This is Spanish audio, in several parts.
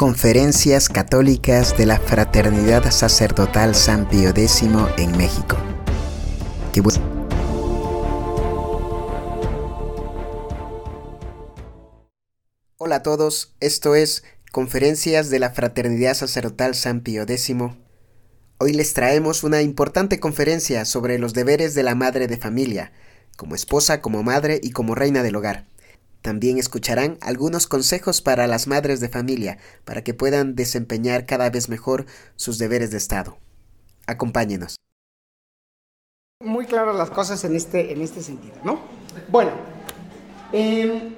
Conferencias Católicas de la Fraternidad Sacerdotal San Pío X en México. Hola a todos, esto es Conferencias de la Fraternidad Sacerdotal San Pío X. Hoy les traemos una importante conferencia sobre los deberes de la madre de familia, como esposa, como madre y como reina del hogar. También escucharán algunos consejos para las madres de familia, para que puedan desempeñar cada vez mejor sus deberes de Estado. Acompáñenos. Muy claras las cosas en este, en este sentido, ¿no? Bueno, em,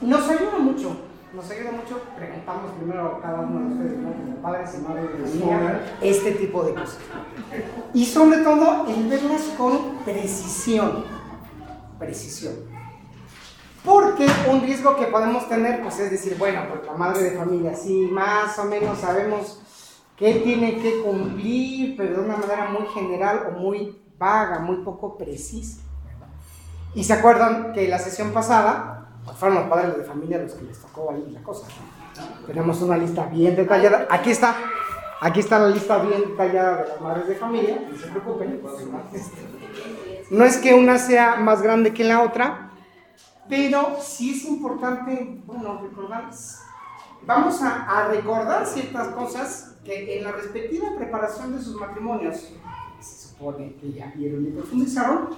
nos ayuda mucho, nos ayuda mucho, preguntamos primero a cada uno de ustedes, ¿no? como padres y madres de familia, este tipo de cosas. Y sobre todo, el verlas con precisión, precisión. Porque un riesgo que podemos tener, pues es decir, bueno, pues la madre de familia, sí, más o menos sabemos qué tiene que cumplir, pero de una manera muy general o muy vaga, muy poco precisa. Y se acuerdan que la sesión pasada, pues fueron los padres de familia los que les tocó ahí la cosa. Tenemos una lista bien detallada. Aquí está, aquí está la lista bien detallada de las madres de familia, no se preocupen. No es que una sea más grande que la otra, pero sí es importante, bueno, recordar, vamos a, recordar ciertas cosas que en la respectiva preparación de sus matrimonios se supone que ya vieron y profundizaron,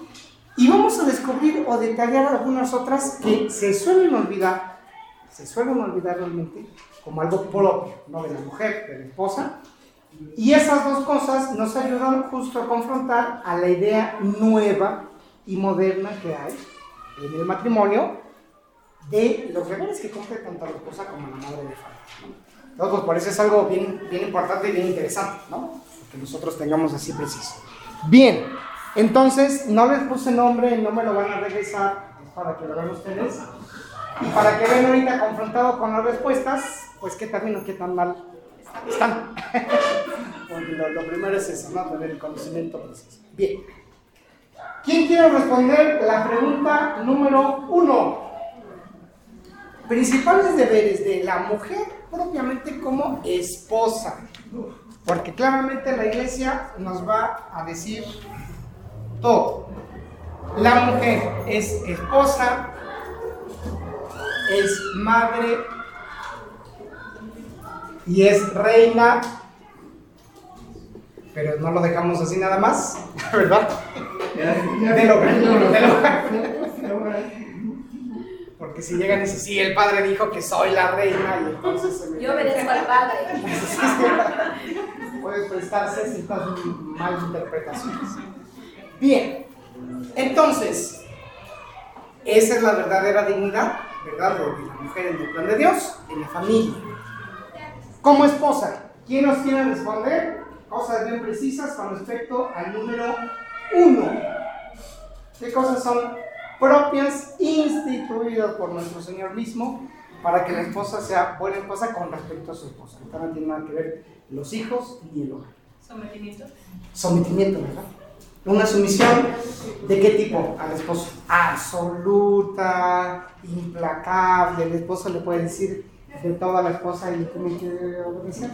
y vamos a descubrir o detallar algunas otras que se suelen olvidar, se suelen olvidar realmente como algo propio, no de la mujer, de la esposa, y esas dos cosas nos ayudan justo a confrontar a la idea nueva y moderna que hay en el matrimonio de los deberes que cumple tanto la esposa como la madre de familia. Entonces, pues por eso es algo bien, bien importante y bien interesante, ¿no? Que nosotros tengamos así preciso. Bien, entonces, no les puse nombre, no me lo van a regresar, es para que lo vean ustedes. Y para que vean ahorita confrontado con las respuestas, pues qué tan bien o qué tan mal están. lo, lo, primero es eso, ¿no? Tener el conocimiento preciso. Bien. ¿Quién quiere responder la pregunta número uno? Principales deberes de la mujer propiamente como esposa. Porque claramente la iglesia nos va a decir todo. La mujer es esposa, es madre y es reina, pero no lo dejamos así nada más, ¿verdad? De lo, Porque si llegan y dicen, sí, el padre dijo que soy la reina, y entonces se me... Yo obedezco al padre. Puedes prestarse ciertas malas interpretaciones. Bien, entonces, esa es la verdadera dignidad, ¿verdad? De la mujer en el plan de Dios, en la familia. Como esposa, ¿quién nos quiere responder? Cosas bien precisas con respecto al número uno. ¿Qué cosas son propias instituidas por nuestro Señor mismo para que la esposa sea buena esposa con respecto a su esposa? No tiene nada que ver los hijos ni el hogar. Sometimiento. Sometimiento, ¿verdad? Una sumisión de qué tipo al esposo? Absoluta, implacable. El esposo le puede decir de toda la esposa y tiene que obedecer.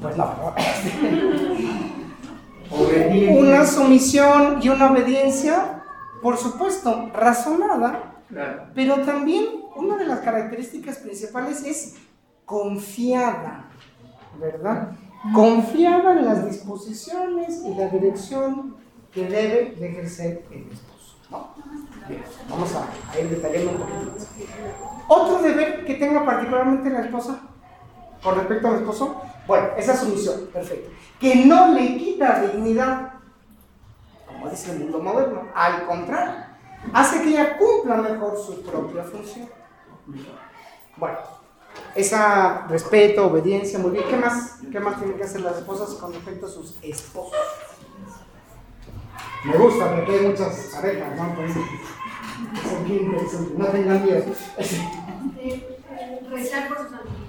Pues no, una sumisión y una obediencia, por supuesto, razonada, pero también una de las características principales es confiada, ¿verdad? Confiada en las disposiciones y la dirección que debe de ejercer el esposo. Bien, vamos a, ir detallando un poquito más. Otro deber que tenga particularmente la esposa con respecto al esposo, bueno, esa sumisión, perfecto que no le quita dignidad, como dice el mundo moderno, al contrario, hace que ella cumpla mejor su propia función. Bueno, esa respeto, obediencia, muy bien. ¿Qué más? ¿Qué más tienen que hacer las esposas con respecto a sus esposos? Me gusta porque hay muchas parejas, ¿no? No tengan miedo. Rezar por su santificación.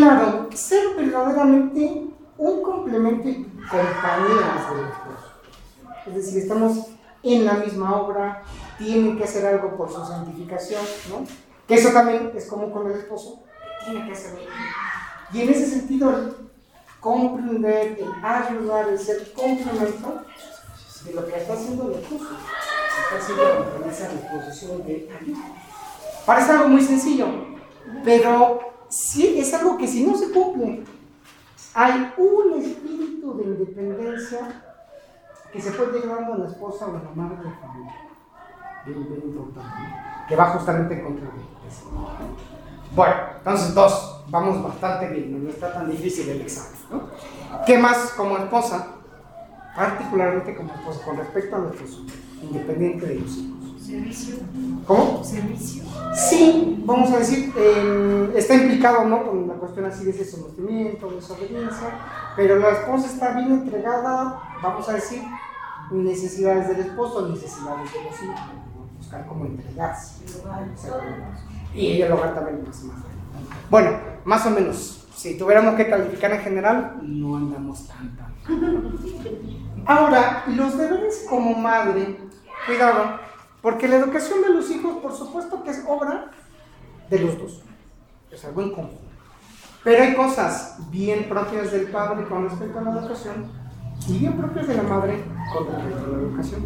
Claro, ser verdaderamente un complemento y compañías del esposo. Es decir, estamos en la misma obra, tienen que hacer algo por su santificación, ¿no? Que eso también es como con el esposo, tiene que hacerlo. Y en ese sentido, el comprender, el ayudar, el ser complemento de lo que está haciendo el esposo. Está haciendo con esa disposición de ayuda. Parece algo muy sencillo, pero sí es algo que si no se cumple, hay un espíritu de independencia que se puede ir dando a la esposa o a la madre de familia. Bien, bien importante, que va justamente en contra de eso. Bueno, entonces dos, vamos bastante bien, no está tan difícil el examen. ¿no? ¿Qué más como esposa? Particularmente como esposa, con respecto a nuestros hijos, independiente de los hijos. Servicio. ¿Cómo? Servicio. Sí, vamos a decir, eh, está implicado ¿no? con la cuestión así de ese sometimiento, de esa obediencia, pero la esposa está bien entregada, vamos a decir, necesidades del esposo, necesidades de los hijos, buscar cómo entregarse. Y el hogar también más, más. Bueno, más o menos, si tuviéramos que calificar en general, no andamos tan tan. Ahora, los deberes como madre, cuidado, porque la educación de los hijos, por supuesto que es obra de los dos, es algo en conjunto. Pero hay cosas bien propias del padre con respecto a la educación y bien propias de la madre con respecto a la educación.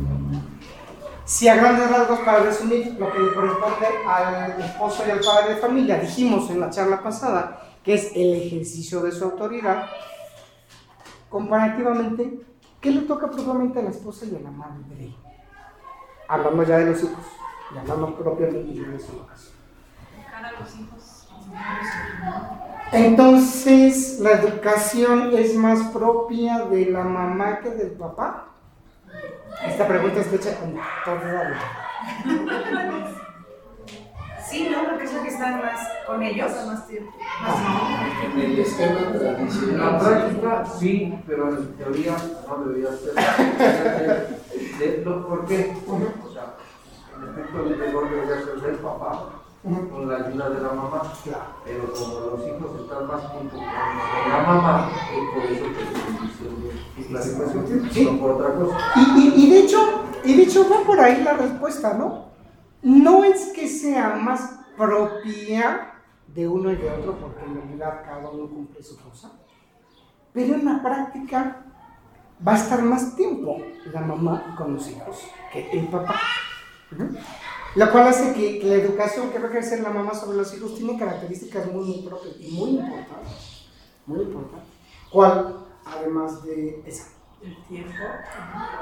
Si a grandes rasgos, para resumir lo que corresponde al esposo y al padre de familia, dijimos en la charla pasada que es el ejercicio de su autoridad, comparativamente, ¿qué le toca propiamente a la esposa y a la madre? Hablando ya de los hijos y hablando propiamente de su educación. Educar a los hijos. Entonces, ¿la educación es más propia de la mamá que del papá? Esta pregunta está hecha con toda la... Sí, ¿no? Porque es lo que están más con ellos. Más tiempo. Más tiempo. En el esquema En la tradicional. práctica sí, pero en teoría no debería ser. De- lo- ¿Por qué? O sea, en efecto el deber debería ser del papá con la ayuda de la mamá, pero como los hijos están más juntos con la mamá, es por eso que se dice la situación, Sí. no por otra cosa. Y, y- y de hecho, y de hecho va por ahí la respuesta, ¿no? No es que sea más propia de uno y de otro, porque en realidad cada uno cumple su cosa, pero en la práctica va a estar más tiempo la mamá con los hijos que el papá. Ujú. Lo cual hace que, que la educación que va a ejercer la mamá sobre los hijos tiene características muy, muy propias y muy importantes. Muy importantes. ¿Cuál? Además de esa. El tiempo.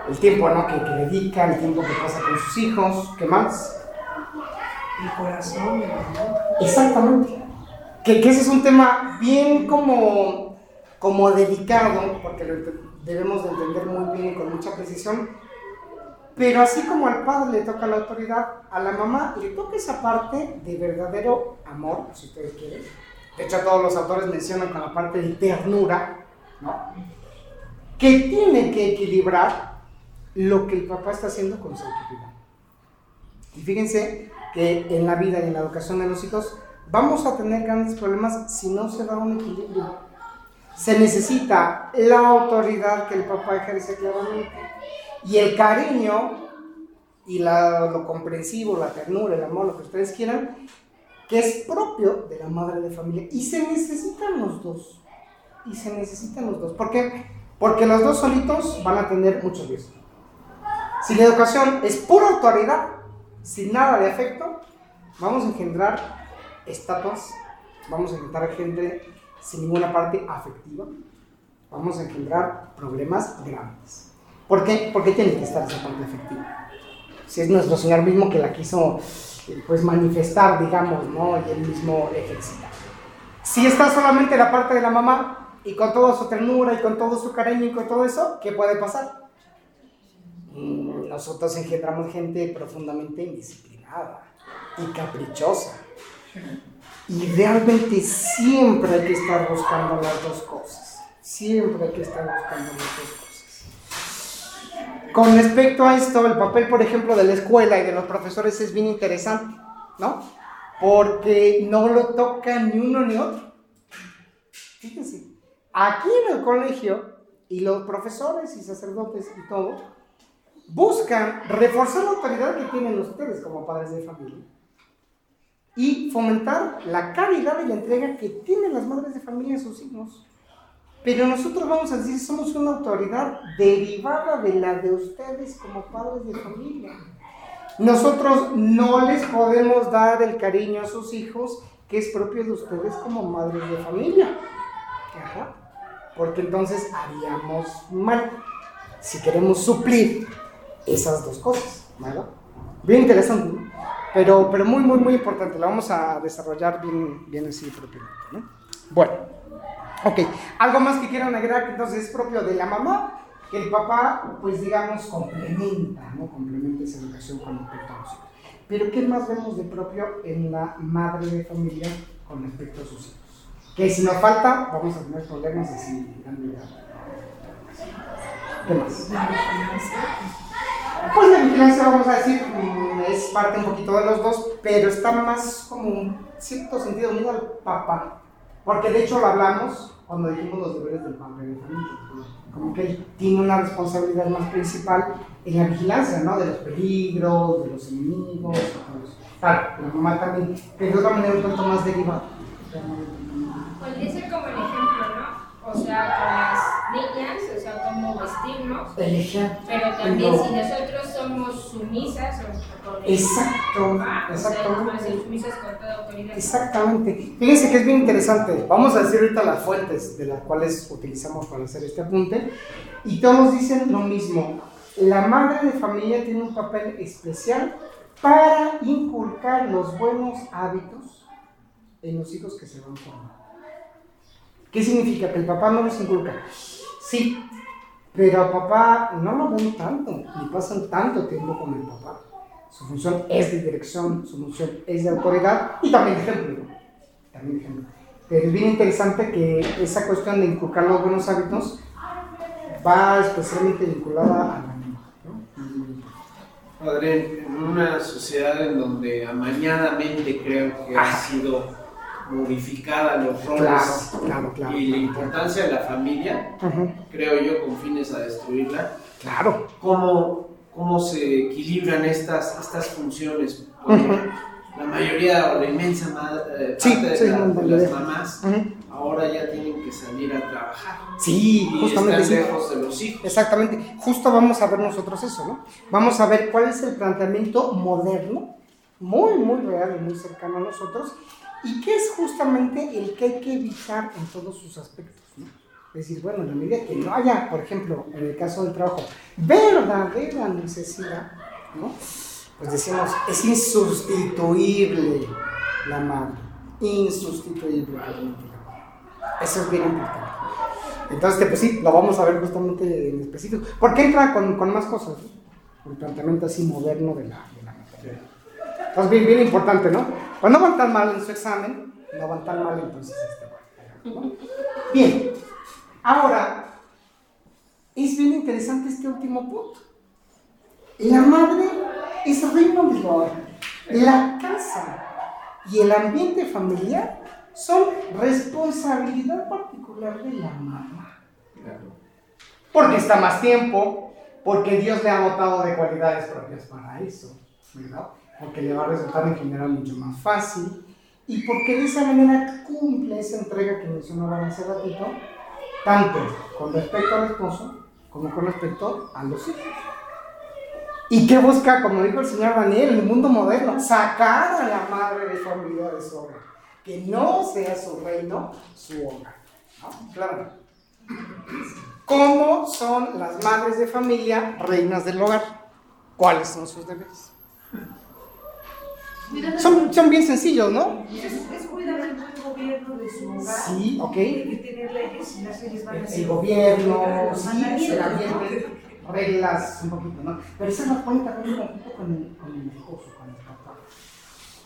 El tiempo ¿no? que, que dedica, el tiempo que pasa con sus hijos, ¿qué más? El corazón, el amor. Exactamente. Que, ese es un tema bien como, como delicado, porque lo debemos de entender muy bien y con mucha precisión. Pero así como al padre le toca la autoridad, a la mamá le toca esa parte de verdadero amor, si ustedes quieren. De hecho, todos los autores mencionan con la parte de ternura, ¿no? Que tiene que equilibrar lo que el papá está haciendo con su autoridad. Y fíjense que en la vida y en la educación de los hijos vamos a tener grandes problemas si no se da un equilibrio. Se necesita la autoridad que el papá ejerce claramente y el cariño y la- lo comprensivo, la ternura, el amor, lo que ustedes quieran, que es propio de la madre de familia. Y se necesitan los dos. Y se necesitan los dos. ¿Por qué? Porque los dos solitos van a tener mucho riesgo. Si la educación es pura autoridad, sin nada de afecto, vamos a engendrar estatuas, vamos a engendrar gente sin ninguna parte afectiva, vamos a engendrar problemas grandes. ¿Por qué? Porque tiene que estar esa parte afectiva. Si es nuestro Señor mismo que la quiso eh, pues manifestar, digamos, ¿no? Y él mismo ejercita. Si está solamente la parte de la mamá y con toda su ternura y con todo su cariño y con todo eso, ¿qué puede pasar? Mm, Nosotros engendramos gente profundamente indisciplinada y caprichosa. Y realmente siempre hay que estar buscando las dos cosas. Siempre hay que estar buscando las dos cosas. Con respecto a esto, el papel, por ejemplo, de la escuela y de los profesores es bien interesante, ¿no? Porque no lo toca ni uno ni otro. Fíjense, aquí en el colegio, y los profesores y sacerdotes y todo, buscan reforzar la autoridad que tienen ustedes como padres de familia. y fomentar la caridad y la entrega que tienen las madres de familia a sus hijos. Pero nosotros vamos a decir, somos una autoridad derivada de la de ustedes como padres de familia. Nosotros no les podemos dar el cariño a sus hijos que es propio de ustedes como madres de familia. Ajá. Porque entonces haríamos mal si queremos suplir esas dos cosas. ¿verdad? Bien interesante, ¿no? Pero, pero muy, muy, muy importante. La vamos a desarrollar bien, bien así propiamente. ¿no? Bueno, ok. ¿Algo más que quieran agregar entonces es propio de la mamá? Que el papá, pues digamos, complementa, ¿no? Complementa esa educación con respecto a los hijos. Pero ¿qué más vemos de propio en la madre de familia con respecto a sus hijos? Que si nos falta, vamos a tener problemas así, ¿Qué más? Pues la vigilancia, vamos a decir, es parte un poquito de los dos, pero está más como en cierto sentido unido al papá. Porque de hecho lo hablamos cuando dijimos los deberes del padre de familia. Como que él tiene una responsabilidad más principal en la vigilancia, ¿no? De los peligros, de los enemigos, todo eso. Claro, la mamá también, pero de otra manera un tanto más derivado. Podría ser como el ejemplo. O sea, con las niñas, o sea, cómo vestirnos. Pero también si nosotros somos sumisas o con el Exacto, papá, o sea, exactamente. vamos a ser sumisas con toda autoridad. Exactamente. Fíjense que es bien interesante. Vamos a decir ahorita las fuentes de las cuales utilizamos para hacer este apunte. Y todos dicen lo mismo. La madre de familia tiene un papel especial para inculcar los buenos hábitos en los hijos que se van formando. ¿Qué significa? Que el papá no los inculca. Sí, pero a papá no lo ven tanto, ni pasan tanto tiempo con el papá. Su función es de dirección, su función es de autoridad y también de ejemplo. También de ejemplo. Pero es bien interesante que esa cuestión de inculcar los buenos hábitos va especialmente vinculada a la. Padre, en una sociedad en donde amañadamente creo que ha sido modificada los roles Claro, claro, claro. y la importancia de la familia, Ujú, creo yo, con fines a destruirla, Claro. cómo, cómo se equilibran estas, estas funciones. Porque Ujú. la mayoría o la inmensa eh, Sí, parte de, sí, la- no, de las mamás Ujú. ahora ya tienen que salir a trabajar Sí, y justamente están sí. lejos de los hijos. Exactamente. Justo vamos a ver nosotros eso, ¿no? Vamos a ver cuál es el planteamiento moderno, muy, muy real y muy cercano a nosotros, y qué es justamente el que hay que evitar en todos sus aspectos, ¿no? Es decir, bueno, en la medida que no haya, por ejemplo, en el caso del trabajo, verdadera necesidad, ¿no? Pues decimos, es insustituible la madre, insustituible la madre. Eso es bien importante. Entonces, pues sí, lo vamos a ver justamente en específico. Porque entra con, con más cosas, ¿no? El planteamiento así moderno de la, de la materia. Entonces, bien, bien importante, ¿no? No van tan mal en su examen, no van tan mal entonces este ¿no? Bien, ahora, es bien interesante este último punto. La madre es reino hogar. La casa y el ambiente familiar son responsabilidad particular de la mamá. Porque está más tiempo, porque Dios le ha dotado de cualidades propias para eso, ¿verdad? Porque le va a resultar en general mucho más fácil y porque de esa manera cumple esa entrega que mencionaba hace ratito, tanto con respecto al esposo como con respecto a los hijos. ¿Y qué busca, como dijo el señor Daniel, en el mundo moderno? Sacar a la madre de familia de su hogar. Que no sea su reino, su hogar. Claro. ¿Cómo son las madres de familia reinas del hogar? ¿Cuáles son sus deberes? Son, son bien sencillos, ¿no? Es, es cuidar el buen gobierno de su hogar. Sí, ok. Que tener leyes y las leyes van a El, ser. el gobierno, sí, ¿no? ambiente, reglas un poquito, ¿no? Pero eso lo pone también un poquito con el, con el esposo, con el papá.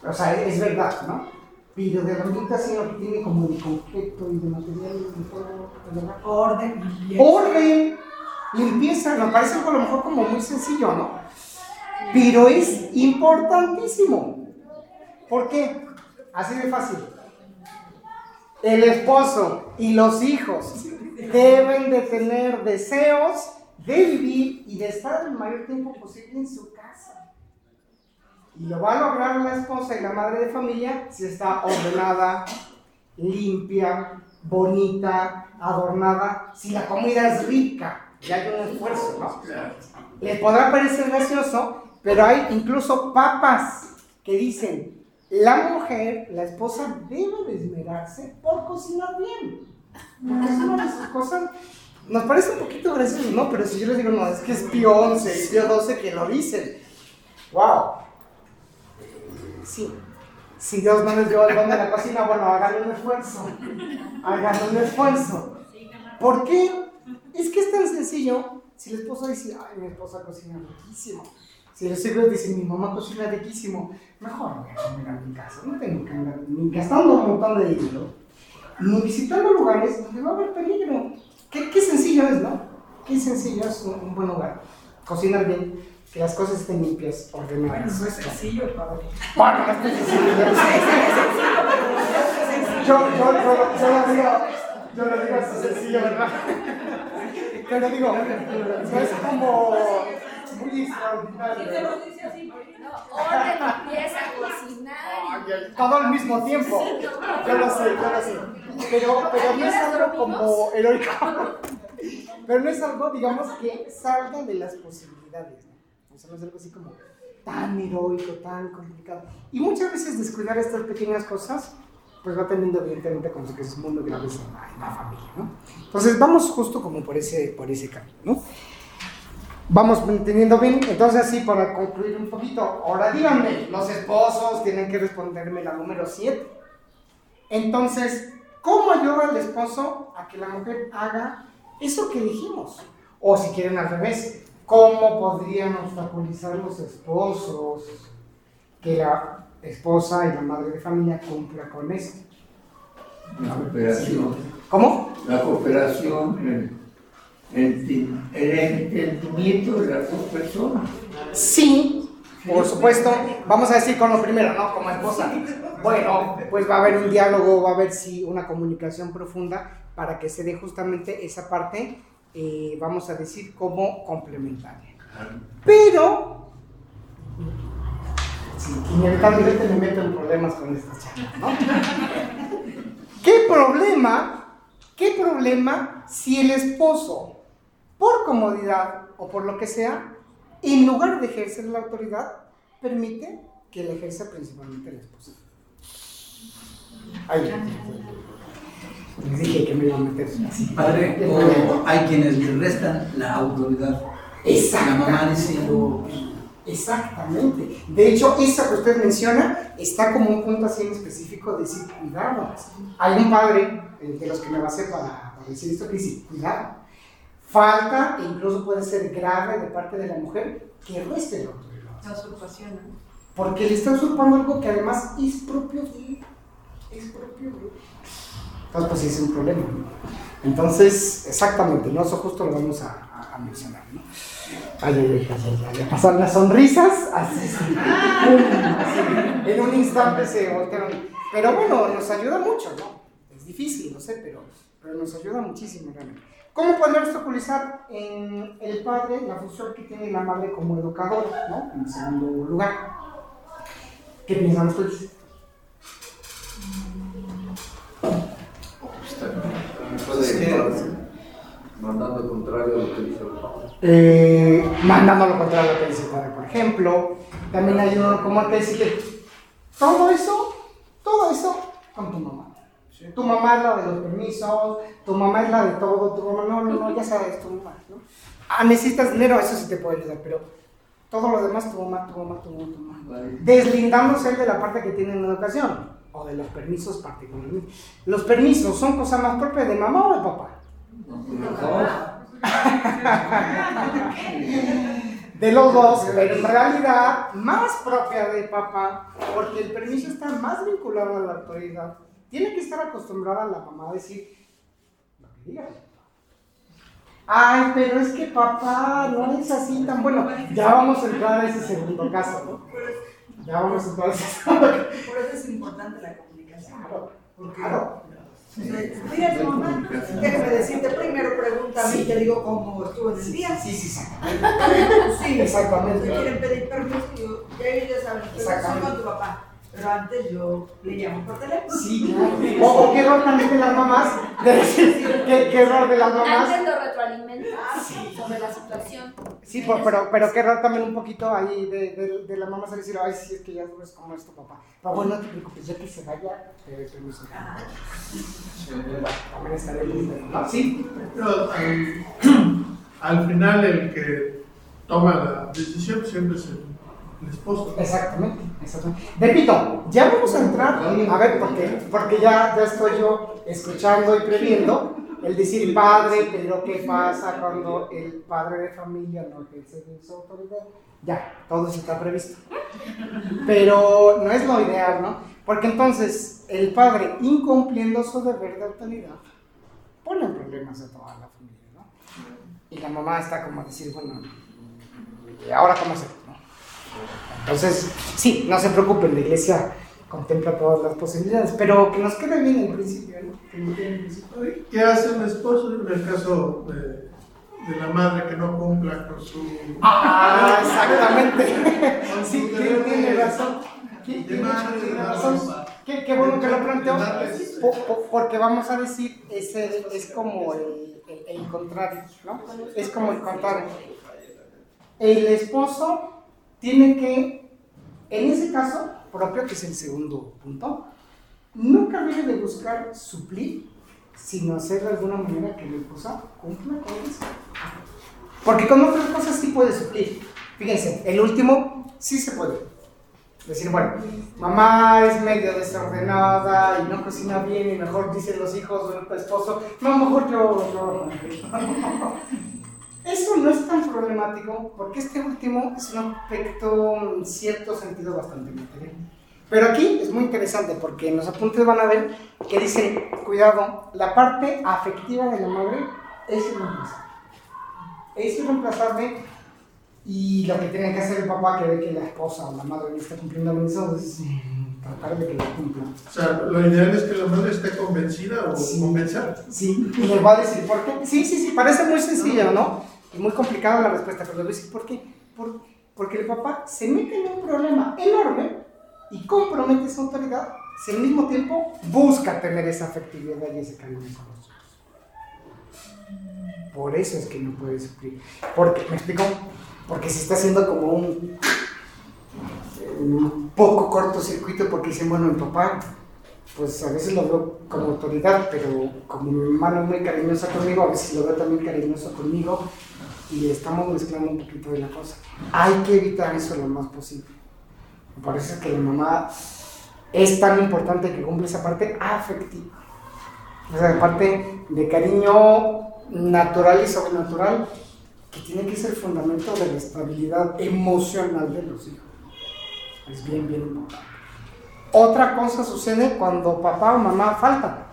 O sea, es verdad, ¿no? Pero de ambiente así lo que tiene como de concreto y de material y de todo, ¿verdad? Orden, limpieza. orden, limpieza, nos parece a lo mejor como muy sencillo, ¿no? Pero es importantísimo. ¿Por qué? Así de fácil. El esposo y los hijos deben de tener deseos de vivir y de estar el mayor tiempo posible en su casa. Y lo va a lograr la esposa y la madre de familia si está ordenada, limpia, bonita, adornada, si la comida es rica y hay un esfuerzo, ¿no? Les podrá parecer gracioso, pero hay incluso papas que dicen, la mujer, la esposa debe de por cocinar bien. Porque es una de esas cosas, nos parece un poquito gracioso, ¿no? Pero si yo les digo, no, es que es Pío 11 y Pío 12 que lo dicen. ¡Wow! Sí. Si Dios no les dio el don de la cocina, bueno, hagan un esfuerzo. Hagan un esfuerzo. ¿Por qué? Es que es tan sencillo. Si el esposo dice, ay, mi esposa cocina riquísimo. Si los hijos dicen, mi mamá cocina riquísimo, mejor voy a comer a mi casa. No tengo que andar ni gastando un montón de dinero, ni visitando lugares donde va a haber peligro. Qué, qué sencillo es, ¿no? Qué sencillo es un, un buen lugar. Cocinar bien, que las cosas estén limpias, ordenadas. No es sencillo, padre. Bueno, no es sencillo. Yo, yo, yo, yo lo digo, yo lo digo así sencillo, ¿verdad? Pero digo, no es como muy extraordinario. ¿verdad? Orden, limpieza, cocinar. Ay, ay, Todo al mismo tiempo. Yo lo sé, yo lo sé. Pero, pero no es algo como heroico. Pero no es algo, digamos, que salga de las posibilidades. ¿no? O sea, no es algo así como tan heroico, tan complicado. Y muchas veces descuidar estas pequeñas cosas, pues va teniendo evidentemente consecuencias muy graves en la, en la familia. ¿no? Entonces vamos justo como por ese, por ese camino. ¿no? Vamos entendiendo bien, entonces así para concluir un poquito, ahora díganme, los esposos tienen que responderme la número 7. Entonces, ¿cómo ayuda al esposo a que la mujer haga eso que dijimos? O si quieren al revés, ¿cómo podrían obstaculizar los esposos que la esposa y la madre de familia cumpla con esto? La cooperación. ¿Cómo? La cooperación, el, el, entendimiento de las dos personas. Sí, por supuesto. Vamos a decir con lo primero, ¿no? Como esposa. Bueno, pues va a haber un diálogo, va a haber sí una comunicación profunda para que se dé justamente esa parte, eh, vamos a decir, como complementaria. Pero, sí, inevitablemente me meto en problemas con esta charla, ¿no? ¿Qué problema? ¿Qué problema si el esposo, por comodidad o por lo que sea, en lugar de ejercer la autoridad, permite que la ejerza principalmente la esposa? Ahí. Les dije que me iba a meter así. Padre, o hay quienes le restan la autoridad. La Exactamente. mamá diciendo, Exactamente. De hecho, esa que usted menciona está como un punto así en específico de decir cuidado. Hay un padre eh, de los que me basé para, para decir esto que dice cuidado. Falta, e incluso puede ser grave de parte de la mujer, que reste la autoridad. La usurpación, ¿no? Porque le está usurpando algo que además es propio de él. Es propio de él. Entonces, pues sí es un problema. ¿no? Entonces, exactamente, ¿no? Eso justo lo vamos a, a- a mencionar, ¿no? Ay, ay, ay, ay, ay, ay, pasaron las sonrisas, así, sí, así, en un instante se voltearon. Pero bueno, nos ayuda mucho, ¿no? Es difícil, no sé, pero, pero nos ayuda muchísimo realmente. ¿Cómo poder obstaculizar en el padre la función que tiene la madre como educadora, ¿no? En segundo lugar. ¿Qué piensan ustedes? Puede mandando al contrario a lo que dice el papá. eh, mandando lo contrario a lo que dice el padre, por ejemplo. También hay uno como que dice todo eso, todo eso con tu mamá. Tu mamá es la de los permisos, tu mamá es la de todo, tu mamá, no, no, no, ya sabes, tu mamá, ¿no? Ah, necesitas dinero, eso sí te puede ayudar, pero todo lo demás, tu mamá, tu mamá, tu mamá, tu mamá. Deslindándose de la parte que tiene en educación, o de los permisos particularmente. Los permisos son cosas más propias de mamá o de papá. de los dos, pero en realidad más propia de papá, porque el permiso está más vinculado a la autoridad. Tiene que estar acostumbrada la mamá a decir lo que diga. Ay, pero es que papá no es así tan bueno. Ya vamos a entrar a ese segundo caso, ¿no? Ya vamos a entrar a ese segundo caso. Por eso es importante la comunicación. Claro, claro. Dile a tu mamá, déjame decirte, primero pregúntame y te digo cómo estuvo en el día. Sí, sí, sí. Sí, Exactamente. Si quieren pedir permiso, yo, ya ellos saben, Exactamente. con tu papá. Pero antes yo le llamo por teléfono. Sí, claro. O, o qué error también de las mamás. De decir, qué, qué error de las mamás. Antes lo retroalimentas sobre la situación. Sí, pero, pero, pero qué error también un poquito ahí de, de, de la mamá se decir, ay, sí, es que ya sabes cómo es tu papá. Pero bueno, no te preocupes, ya que se vaya, te doy permiso. También estaré listo. ¿no? Sí, Pero, al, al final el que toma la decisión siempre es el, el esposo. exactamente, exactamente. Repito, ya vamos a entrar, a ver, porque, porque ya, ya estoy yo escuchando y previendo el decir padre, pero ¿qué pasa cuando el padre de familia no ejerce su autoridad? Ya, todo eso está previsto. Pero no es lo ideal, ¿no? Porque entonces el padre, incumpliendo su deber de autoridad, pone en problemas a toda la familia, ¿no? Y la mamá está como a decir, bueno, ¿y ahora cómo se? Entonces, sí, no se preocupen, la iglesia contempla todas las posibilidades, pero que nos quede bien el principio, ¿no? El. ¿Qué hace un esposo en el caso de, de la madre que no cumpla con su... Ah, exactamente. Sí, tiene, razón. Tiene, razón. Qué, qué bueno que lo po- Porque vamos a decir, ese es como el, el- el contrario, ¿no? Es como el contrario. El esposo tiene que, en ese caso propio, que es el segundo punto, nunca debe de buscar suplir, sino hacer de alguna manera que la esposa cumpla con eso. Porque con otras cosas sí puede suplir. Fíjense, el último sí se puede. Decir, bueno, mamá es medio desordenada y no cocina bien y mejor dicen los hijos o esposo, no, mejor yo. Eso no es tan problemático porque este último es un aspecto en cierto sentido bastante material. Pero aquí es muy interesante porque en los apuntes van a ver que dice, cuidado, la parte afectiva de la madre es irreemplazable. Es irreemplazable y lo que tiene que hacer el papá que ve que la esposa o la madre no está cumpliendo con eso es mm, tratar de que lo cumpla. O sea, lo ideal es que la madre esté convencida o Sí. convencer. Sí, y le voy a decir por qué. Sí, sí, sí, parece muy sencillo, ¿no? Y muy complicada la respuesta, pero le voy a por qué. Por- porque el papá se mete en un problema enorme y compromete su autoridad, si al mismo tiempo busca tener esa afectividad y ese cariño con los hijos. Por eso es que no puede suplir. Porque, ¿me explico? Porque se está haciendo como un, un poco cortocircuito porque dicen, bueno, el papá pues a veces lo veo como autoridad, pero como mi hermano es muy cariñosa conmigo, a veces lo veo también cariñoso conmigo y estamos mezclando un poquito de la cosa. Hay que evitar eso lo más posible. Me parece que la mamá es tan importante que cumple esa parte afectiva, esa parte de cariño natural y sobrenatural que tiene que ser el fundamento de la estabilidad emocional de los hijos. Es bien, bien importante. Otra cosa sucede cuando papá o mamá faltan,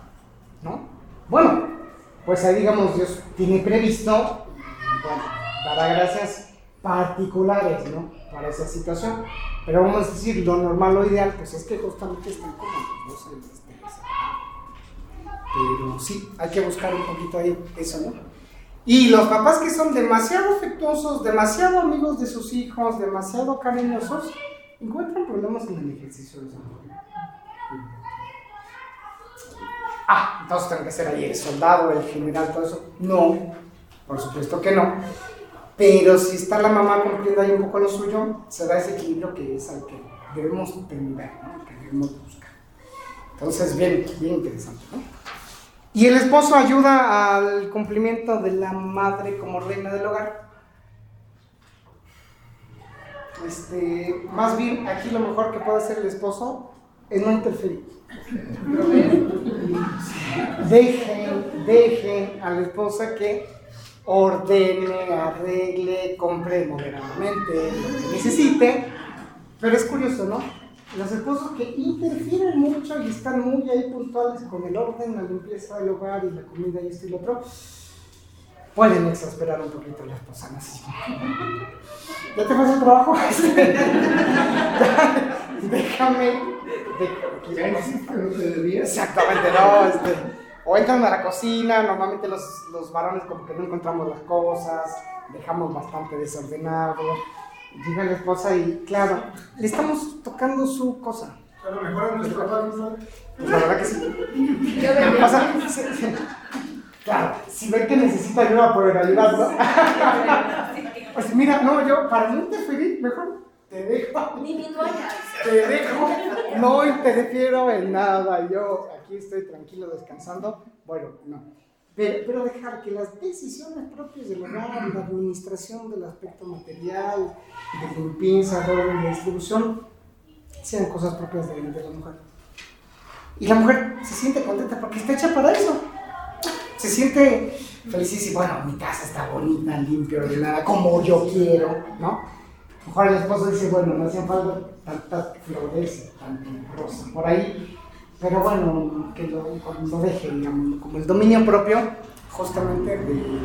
¿no? Bueno, pues ahí digamos Dios tiene previsto, bueno, dará gracias particulares, ¿no? Para esa situación. Pero vamos a decir, lo normal, lo ideal, pues es que justamente estén como los dos Pero sí, hay que buscar un poquito ahí eso, ¿no? Y los papás que son demasiado afectuosos, demasiado amigos de sus hijos, demasiado cariñosos, encuentran problemas en el ejercicio de su. Ah, entonces tengo que ser ahí el soldado, el general, todo eso. No, por supuesto que no. Pero si está la mamá cumpliendo ahí un poco lo suyo, se da ese equilibrio que es al que debemos tender, ¿no? que debemos buscar. Entonces, bien, bien interesante. ¿no? Y el esposo ayuda al cumplimiento de la madre como reina del hogar. Este, más bien, aquí lo mejor que puede hacer el esposo es no interferir. Dejen, dejen a la esposa que ordene, arregle, compre moderadamente lo que necesite. Pero es curioso, ¿no? Los esposos que interfieren mucho y están muy ahí puntuales con el orden, la limpieza del hogar y la comida y esto y lo otro, pueden exasperar un poquito a la esposa. ¿no? Así, ¿Ya te pasó el trabajo? Déjame. de-. Exactamente, no, este, O entran a la cocina, normalmente los, los varones como que no encontramos las cosas, dejamos bastante desordenado. Llega la esposa y, claro, le estamos tocando su cosa. A lo mejor a nuestro papá no Pues la verdad que sí. Sí, sí. Claro, si ven que necesita ayuda, pueden ayudarlo. Pues mira, no, yo para no interferir, mejor te dejo. Ni mi toalla. Te dejo. No interfiero en nada. Yo aquí estoy tranquilo descansando. Bueno, no. Pero, pero dejar que las decisiones propias del hogar, la administración del aspecto material, de limpieza, de orden de distribución, sean cosas propias de, de la mujer. Y la mujer se siente contenta porque está hecha para eso. Se siente felicísima. Bueno, mi casa está bonita, limpia, ordenada, como yo quiero, ¿no? Mejor el esposo dice, bueno, no hacían falta tantas flores, tanto rosa por ahí, pero bueno, que lo, lo deje, digamos, como el dominio propio, justamente de.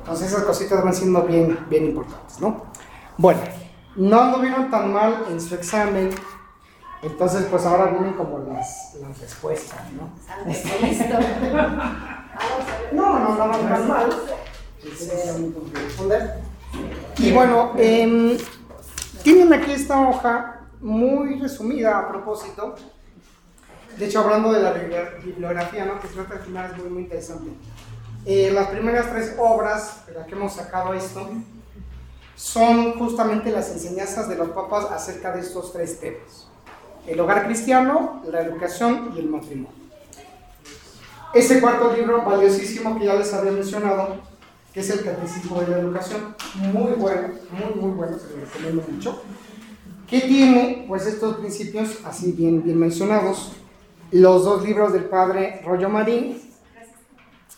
Entonces esas cositas van siendo bien, bien importantes, ¿no? Bueno, no anduvieron tan mal en su examen, entonces pues ahora vienen como las, las respuestas, ¿no? Listo. No, no, no, no, no responder. Y bueno, em, tienen aquí esta hoja muy resumida a propósito. De hecho, hablando de la bibli- bibliografía, ¿no? que se trata al final es muy, muy interesante. Eh, las primeras tres obras de las que hemos sacado esto son justamente las enseñanzas de los papas acerca de estos tres temas. El hogar cristiano, la educación y el matrimonio. Ese cuarto libro valiosísimo que ya les había mencionado, que es el Catecismo de la Educación, muy bueno, muy muy bueno, se lo recomiendo mucho, que tiene pues estos principios así bien, bien mencionados, los dos libros del padre Rollo Marín,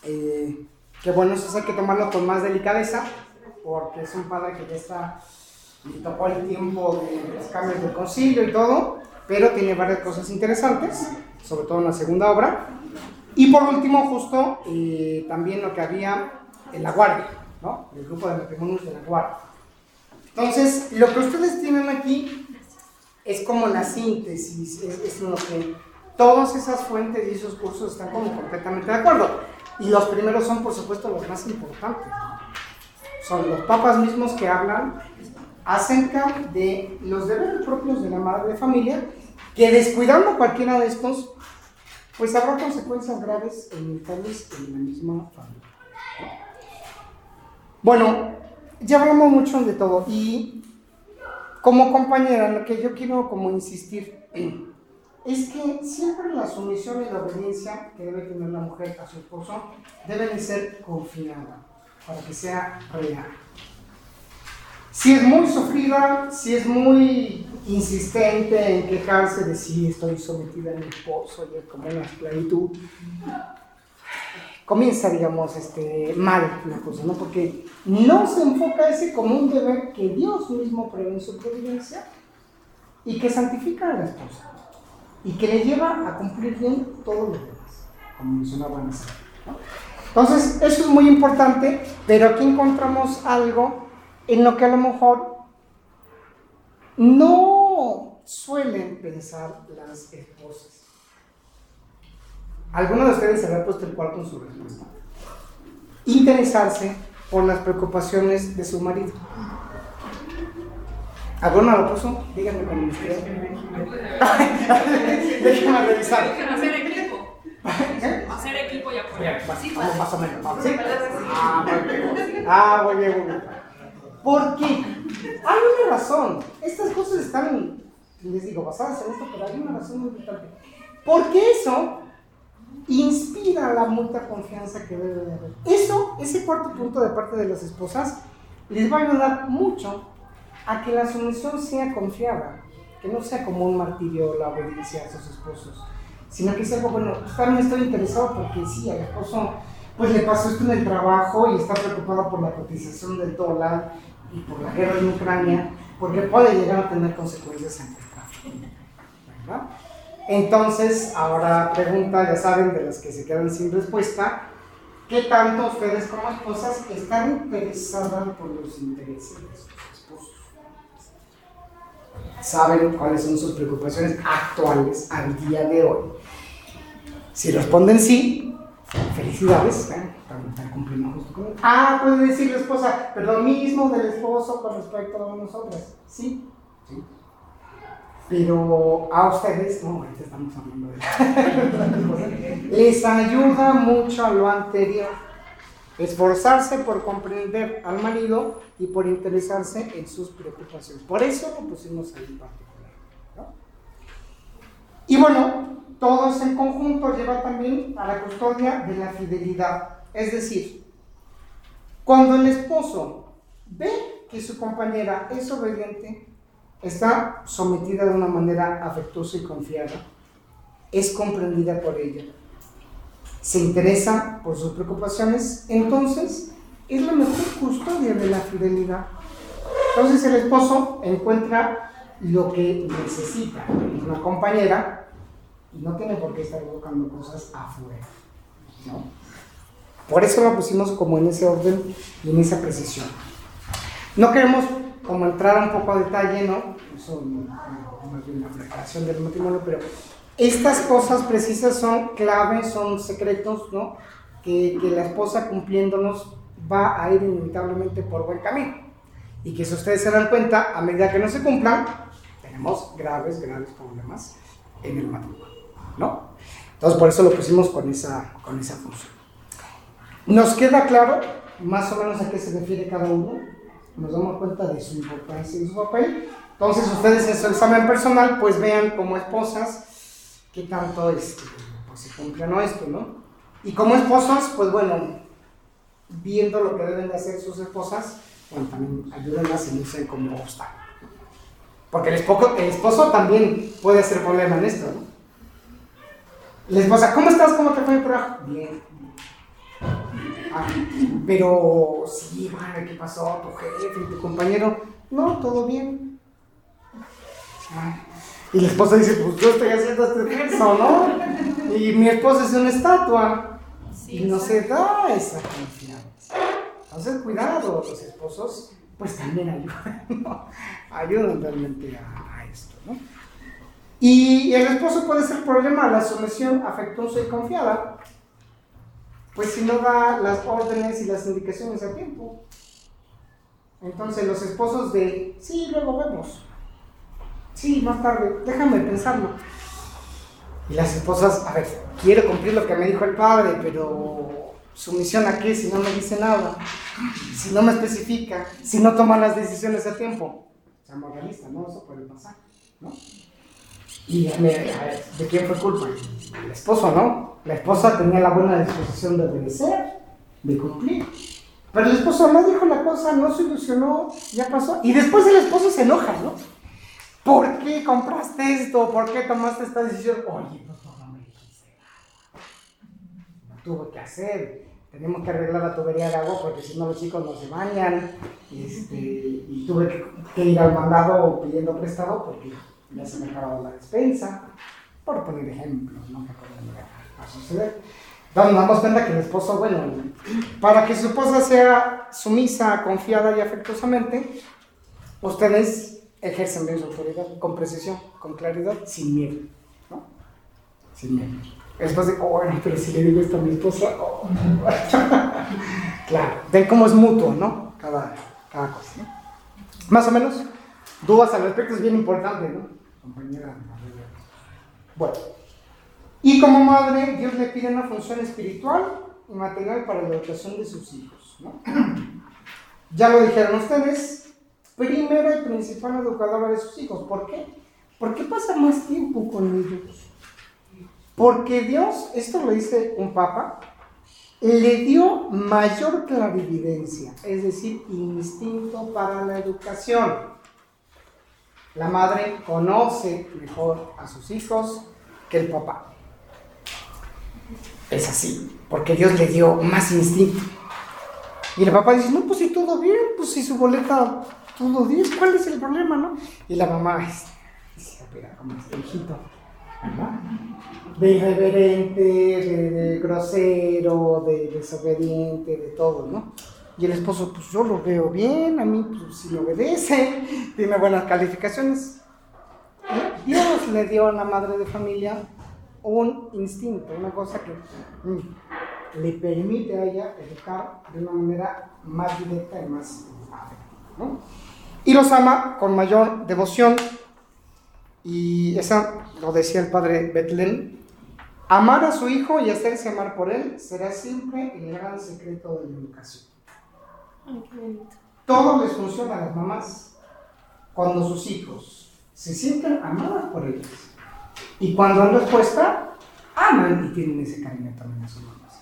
eh, que bueno, eso hay que tomarlo con más delicadeza, porque es un padre que ya está, le tocó el tiempo de los cambios del concilio y todo, pero tiene varias cosas interesantes, sobre todo en la segunda obra. Y por último, justo eh, también lo que había en la guardia, ¿no? El grupo de matrimonios de la guardia. Entonces, lo que ustedes tienen aquí es como la síntesis, es, lo que todas esas fuentes y esos cursos están como completamente de acuerdo. Y los primeros son, por supuesto, los más importantes. Son los papas mismos que hablan acerca de los deberes propios de la madre de familia, que descuidando cualquiera de estos, pues habrá consecuencias graves en tales en la misma familia. ¿No? Bueno, ya hablamos mucho de todo y como compañera, lo que yo quiero como insistir es que siempre la sumisión y la obediencia que debe tener la mujer a su esposo deben de ser confiada para que sea real. Si es muy sufrida, si es muy insistente en quejarse de si estoy sometida a mi esposo y es como una esclavitud, comienza, digamos, este, mal la cosa, ¿no? Porque no se enfoca ese como un deber que Dios mismo prevé en su providencia y que santifica a la esposa y que le lleva a cumplir bien todo lo demás, como mencionaba antes. ¿no? Entonces, eso es muy importante, pero aquí encontramos algo en lo que a lo mejor no suelen pensar las esposas. ¿Alguno de ustedes se habrá puesto el cuarto en su respuesta? Interesarse por las preocupaciones de su marido. ¿Alguno lo puso? Díganme cuando les quede. Déjenme revisar. Hacer equipo. ¿Eh? Hacer equipo y apoyar. Más o menos. ¿sí? Ah, muy bien. Ah, muy bien, muy bien. ¿Por qué? Hay una razón. Estas cosas están, les digo, basadas en esto, pero hay una razón muy importante. Porque eso inspira la mucha confianza que debe de haber. Eso, ese cuarto punto de parte de las esposas, les va a ayudar mucho a que la sumisión sea confiada, que no sea como un martirio la obediencia a sus esposos, sino que sea algo, bueno, pues también estoy interesado porque sí, al esposo pues le pasó esto en el trabajo y está preocupado por la cotización del dólar y por la guerra en Ucrania, porque puede llegar a tener consecuencias en nuestra familia, ¿verdad? Entonces, ahora pregunta, ya saben, de las que se quedan sin respuesta, ¿qué tanto ustedes como esposas están interesadas por los intereses de sus esposos? ¿Saben cuáles son sus preocupaciones actuales al día de hoy? Si responden sí, felicidades, ¿eh? justo con Ah, puede decir la esposa, pero lo mismo del esposo con respecto a nosotras. Sí, sí. Pero a ustedes, no, ahorita estamos hablando de les ayuda mucho a lo anterior. Esforzarse por comprender al marido y por interesarse en sus preocupaciones. Por eso lo pusimos ahí en particular. ¿no? Y bueno, todos en conjunto lleva también a la custodia de la fidelidad. Es decir, cuando el esposo ve que su compañera es obediente, está sometida de una manera afectuosa y confiada, es comprendida por ella, se interesa por sus preocupaciones, entonces es la mejor custodia de la fidelidad. Entonces el esposo encuentra lo que necesita en una compañera y no tiene por qué estar buscando cosas afuera. Por eso lo pusimos como en ese orden y en esa precisión. No queremos como entrar un poco a detalle, ¿no? Eso no es una preparación del matrimonio, pero estas cosas precisas son claves, son secretos, ¿no? Que, que la esposa cumpliéndonos va a ir inevitablemente por buen camino. Y que si ustedes se dan cuenta, a medida que no se cumplan, tenemos graves, graves problemas en el matrimonio, ¿no? Entonces por eso lo pusimos con esa, con esa función. Nos queda claro más o menos a qué se refiere cada uno, nos damos cuenta de su importancia y su papel. Entonces ustedes en su examen personal pues vean como esposas qué tanto este, pues, se cumple no esto, ¿no? Y como esposas, pues bueno, viendo lo que deben de hacer sus esposas, bueno, también ayúdenlas y no sean como obstáculo. Porque el esposo, el esposo también puede ser problema en esto, ¿no? La esposa, ¿cómo estás? ¿Cómo te fue el trabajo? Bien. Pero sí, ¿qué pasó? Tu jefe, tu compañero. No, todo bien. Y la esposa dice, pues yo estoy haciendo este esfuerzo, ¿no? Y mi esposa es una estatua. y no se da esa confianza. Entonces, cuidado, los esposos, pues también ayudan, ¿no? Ayudan realmente a, a esto, ¿no? Y el esposo puede ser problema la sumisión afectuosa y confiada, pues si no da las órdenes y las indicaciones a tiempo. Entonces los esposos de, sí, luego vemos, sí, más tarde, déjame pensarlo. Y las esposas, a ver, quiero cumplir lo que me dijo el padre, pero sumisión a qué si no me dice nada, si no me especifica, si no toma las decisiones a tiempo. Seamos realistas, ¿no? Eso puede pasar, ¿no? Y ¿de quién fue culpa? El esposo, ¿no? La esposa tenía la buena disposición de obedecer, de cumplir. Pero el esposo no dijo la cosa, no se ilusionó, ya pasó. Y después el esposo se enoja, ¿no? ¿Por qué compraste esto? ¿Por qué tomaste esta decisión? Oye, pues no me dijiste nada. No tuve que hacer. Tenemos que arreglar la tubería de agua porque si no los chicos no se bañan. Este, y tuve que ir al mandado pidiendo prestado porque me acababa la despensa, por poner ejemplos, ¿no? Que llegar a suceder. Entonces damos cuenta que el esposo, bueno, para que su esposa sea sumisa, confiada y afectuosamente, ustedes ejercen bien su autoridad con precisión, con claridad, sin miedo, ¿no? Sin miedo. Después de, oh, bueno, pero si le digo esto a mi esposa, oh. claro, ven cómo es mutuo, ¿no? Cada, cada cosa. Más o menos, dudas al respecto es bien importante, ¿no? Compañera. Bueno, y como madre, Dios le pide una función espiritual y material para la educación de sus hijos. ¿no? Ya lo dijeron ustedes, primera y principal educadora de sus hijos. ¿Por qué? Porque pasa más tiempo con ellos. Porque Dios, esto lo dice un papa, le dio mayor clarividencia, es decir, instinto para la educación. La madre conoce mejor a sus hijos que el papá. Es así, porque Dios le dio más instinto. Y el papá dice, no, pues si todo bien, pues si su boleta, todo bien, ¿cuál es el problema, no? Y la mamá dice, mira, como este hijito, ¿verdad? De irreverente, de grosero, de desobediente, de todo, ¿no? Y el esposo, pues yo lo veo bien, a mí pues si me obedece, tiene buenas calificaciones. Dios le dio a la madre de familia un instinto, una cosa que mm, le permite a ella educar de una manera más directa y más. ¿no? Y los ama con mayor devoción. Y esa lo decía el padre Betlen. Amar a su hijo y hacerse amar por él será siempre el gran secreto de la educación. Todo les funciona a las mamás cuando sus hijos se sienten amados por ellos. Y cuando en respuesta, aman y tienen ese cariño también a sus mamás.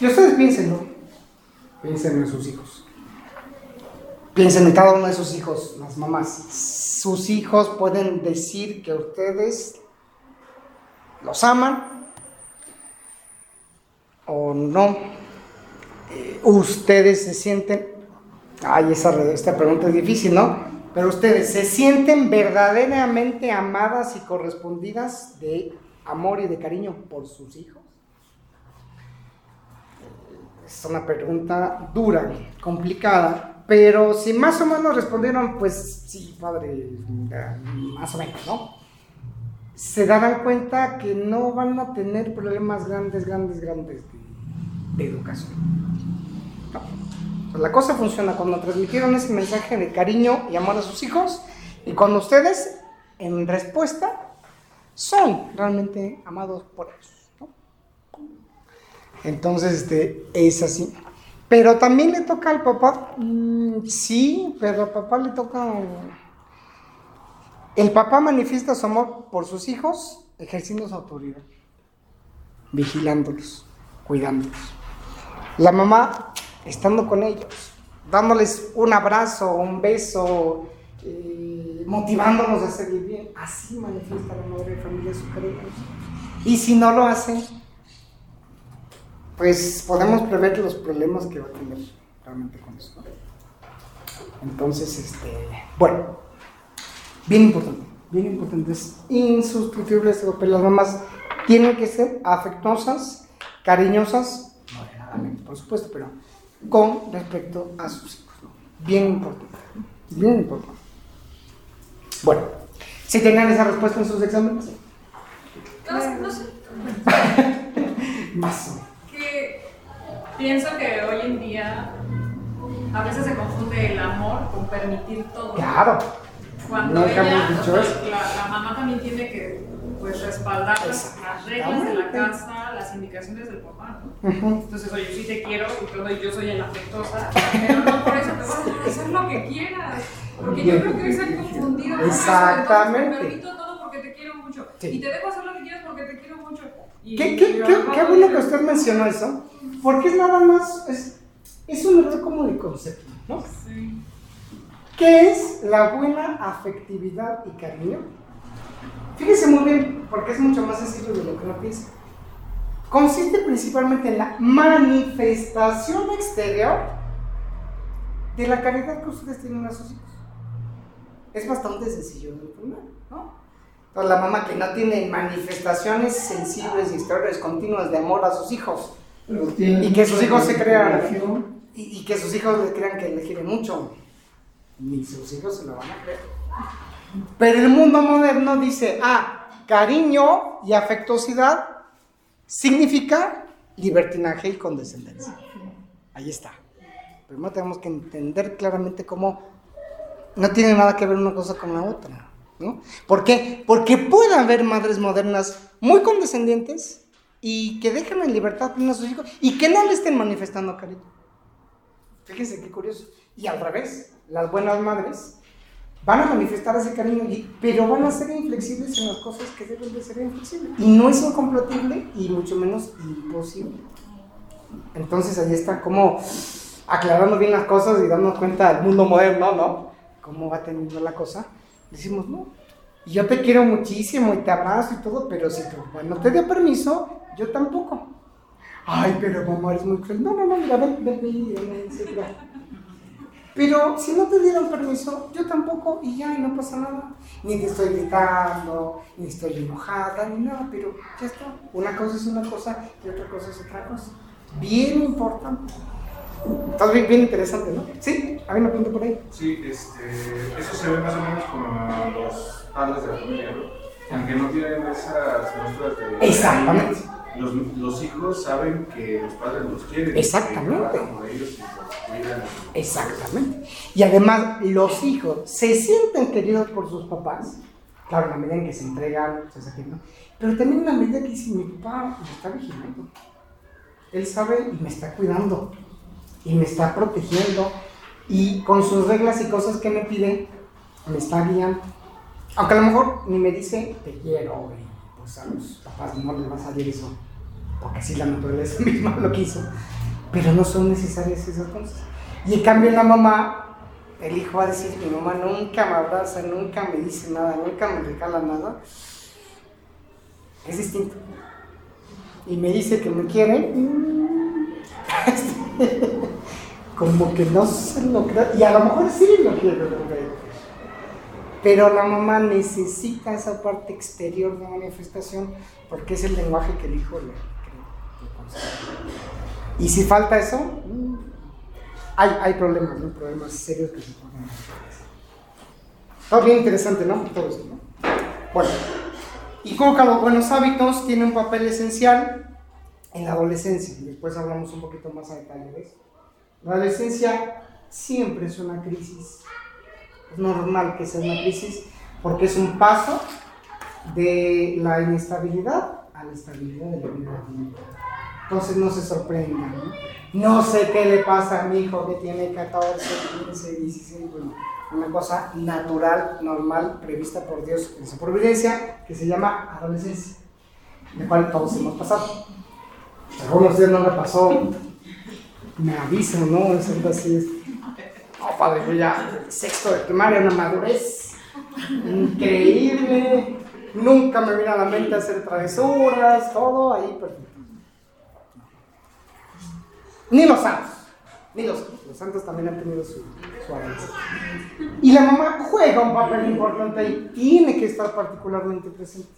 Y ustedes piénsenlo. Piensen en sus hijos. Piensen en cada uno de sus hijos, las mamás. Sus hijos pueden decir que ustedes los aman o no. Eh, ustedes se sienten. Ay, esa, esta pregunta es difícil, ¿no? Pero ustedes se sienten verdaderamente amadas y correspondidas de amor y de cariño por sus hijos. Es una pregunta dura, complicada, pero si más o menos respondieron, pues sí, padre, más o menos, ¿no? Se darán cuenta que no van a tener problemas grandes, grandes, grandes de, de educación. No. Pues la cosa funciona cuando transmitieron ese mensaje de cariño y amor a sus hijos y cuando ustedes, en respuesta, son realmente amados por ellos. Entonces, este, es así. Pero también le toca al papá, mm, sí, pero al papá le toca... El papá manifiesta su amor por sus hijos ejerciendo su autoridad, vigilándolos, cuidándolos. La mamá estando con ellos, dándoles un abrazo, un beso, motivándolos a seguir bien. Así manifiesta la madre de familia su cariño. Y si no lo hacen, pues podemos prever los problemas que va a tener realmente con eso. Entonces, este, bueno, bien importante, bien importante, es insustituible este papel. Las mamás tienen que ser afectuosas, cariñosas, moderadamente, por supuesto, pero con respecto a sus hijos. ¿no? Bien importante, bien importante. Bueno, si tenían esa respuesta en sus exámenes, No, no sé. más o menos. Que pienso que hoy en día a veces se confunde el amor con permitir todo. Claro, Cuando Nunca ella, dicho o sea, eso. la, la mamá también tiene que pues respaldar las, las reglas de la casa, las indicaciones del papá, ¿no? Ujú. Entonces, oye, sí te quiero y todo, y yo soy la afectuosa, pero no por eso te vas a hacer lo que quieras. Porque yo creo que se han confundido. eso, Exactamente. Te permito todo porque te quiero mucho. Sí. Y te dejo hacer lo que quieras porque te quiero mucho. Y, ¿Qué, qué, y qué, luego qué bueno que usted mencionó eso, porque es nada más, es, es un error como de concepto, ¿no? Sí. ¿Qué es la buena afectividad y cariño? Fíjese muy bien, porque es mucho más sencillo de lo que uno piensa. Consiste principalmente en la manifestación exterior de la caridad que ustedes tienen a sus hijos. Es bastante sencillo de entender, ¿no? Entonces, la mamá que no tiene manifestaciones sensibles y exteriores continuas de amor a sus hijos Y que sus hijos se crean. y que sus hijos le crean que le quieren mucho, ni sus hijos se lo van a creer. Pero el mundo moderno dice, ah, cariño y afectuosidad significa libertinaje y condescendencia. Ahí está. Primero tenemos que entender claramente cómo no tiene nada que ver una cosa con la otra. ¿no? ¿Por qué? Porque puede haber madres modernas muy condescendientes y que dejen en libertad a sus hijos y que no le estén manifestando cariño. Fíjense qué curioso. Y al revés, las buenas madres van a manifestar ese cariño, pero van a ser inflexibles en las cosas que deben de ser inflexibles. Y no es incompatible y mucho menos imposible. Entonces ahí está como aclarando bien las cosas y dando cuenta al mundo moderno, ¿no? Cómo va teniendo la cosa. Decimos, no, yo te quiero muchísimo y te abrazo y todo, pero si tu papá no te dio permiso, yo tampoco. Ay, pero mamá eres muy cruel. No, no, no, mira, ven, ven, ven, ven, ven, mira. Pero si no te dieron permiso, yo tampoco, y ya, y no pasa nada. Ni te estoy gritando, ni estoy enojada, ni nada, pero ya está. Una cosa es una cosa y otra cosa es otra cosa. Bien importante. Estás bien, bien interesante, ¿no? Sí, hay una pregunta por ahí. Sí, este, eso se ve más o menos como a los padres de la familia, ¿no? Aunque no tienen esas muestras de. Exactamente. Los, los hijos saben que los padres los quieren. Exactamente. por ellos y los cuidan. Exactamente. Y además, los hijos se sienten queridos por sus papás. Claro, en la medida en que se entregan, se ¿no? Pero también en la medida que dicen, mi papá me está vigilando. Él sabe y me está cuidando. Y me está protegiendo. Y con sus reglas y cosas que me pide, me está guiando. Aunque a lo mejor ni me dice, te quiero, y pues a los papás no les va a salir eso. Porque así la naturaleza misma lo quiso. Pero no son necesarias esas cosas. Y en cambio la mamá, el hijo va a decir, mi mamá nunca me abraza, nunca me dice nada, nunca me regala nada. Es distinto. Y me dice que me quiere. Como que no se lo cree. Y a lo mejor sí lo quiere, pero la mamá necesita esa parte exterior de manifestación porque es el lenguaje que el hijo le. Y si falta eso, hay, hay problemas, ¿no? problemas serios que se pueden. Está bien interesante, ¿no? Todo esto, ¿no? Bueno, y coloca los buenos hábitos tiene un papel esencial en la adolescencia. Después hablamos un poquito más a detalle de eso. La adolescencia siempre es una crisis es normal que sea una crisis porque es un paso de la inestabilidad a la estabilidad de la vida. Entonces no se sorprendan. ¿no? No sé qué le pasa a mi hijo que tiene 14, 15, 16, bueno, una cosa natural, normal, prevista por Dios en su providencia, que se llama adolescencia, de cual todos hemos pasado. Algunos días no le pasó, me avisan, ¿no? Es algo así. no, padre, yo ya sexto de primaria, una madurez increíble. Nunca me viene a la mente hacer travesuras, todo ahí perfecto. Ni los santos, ni los santos. Los santos también han tenido su, su avance. Y la mamá juega un papel importante ahí, tiene que estar particularmente presente.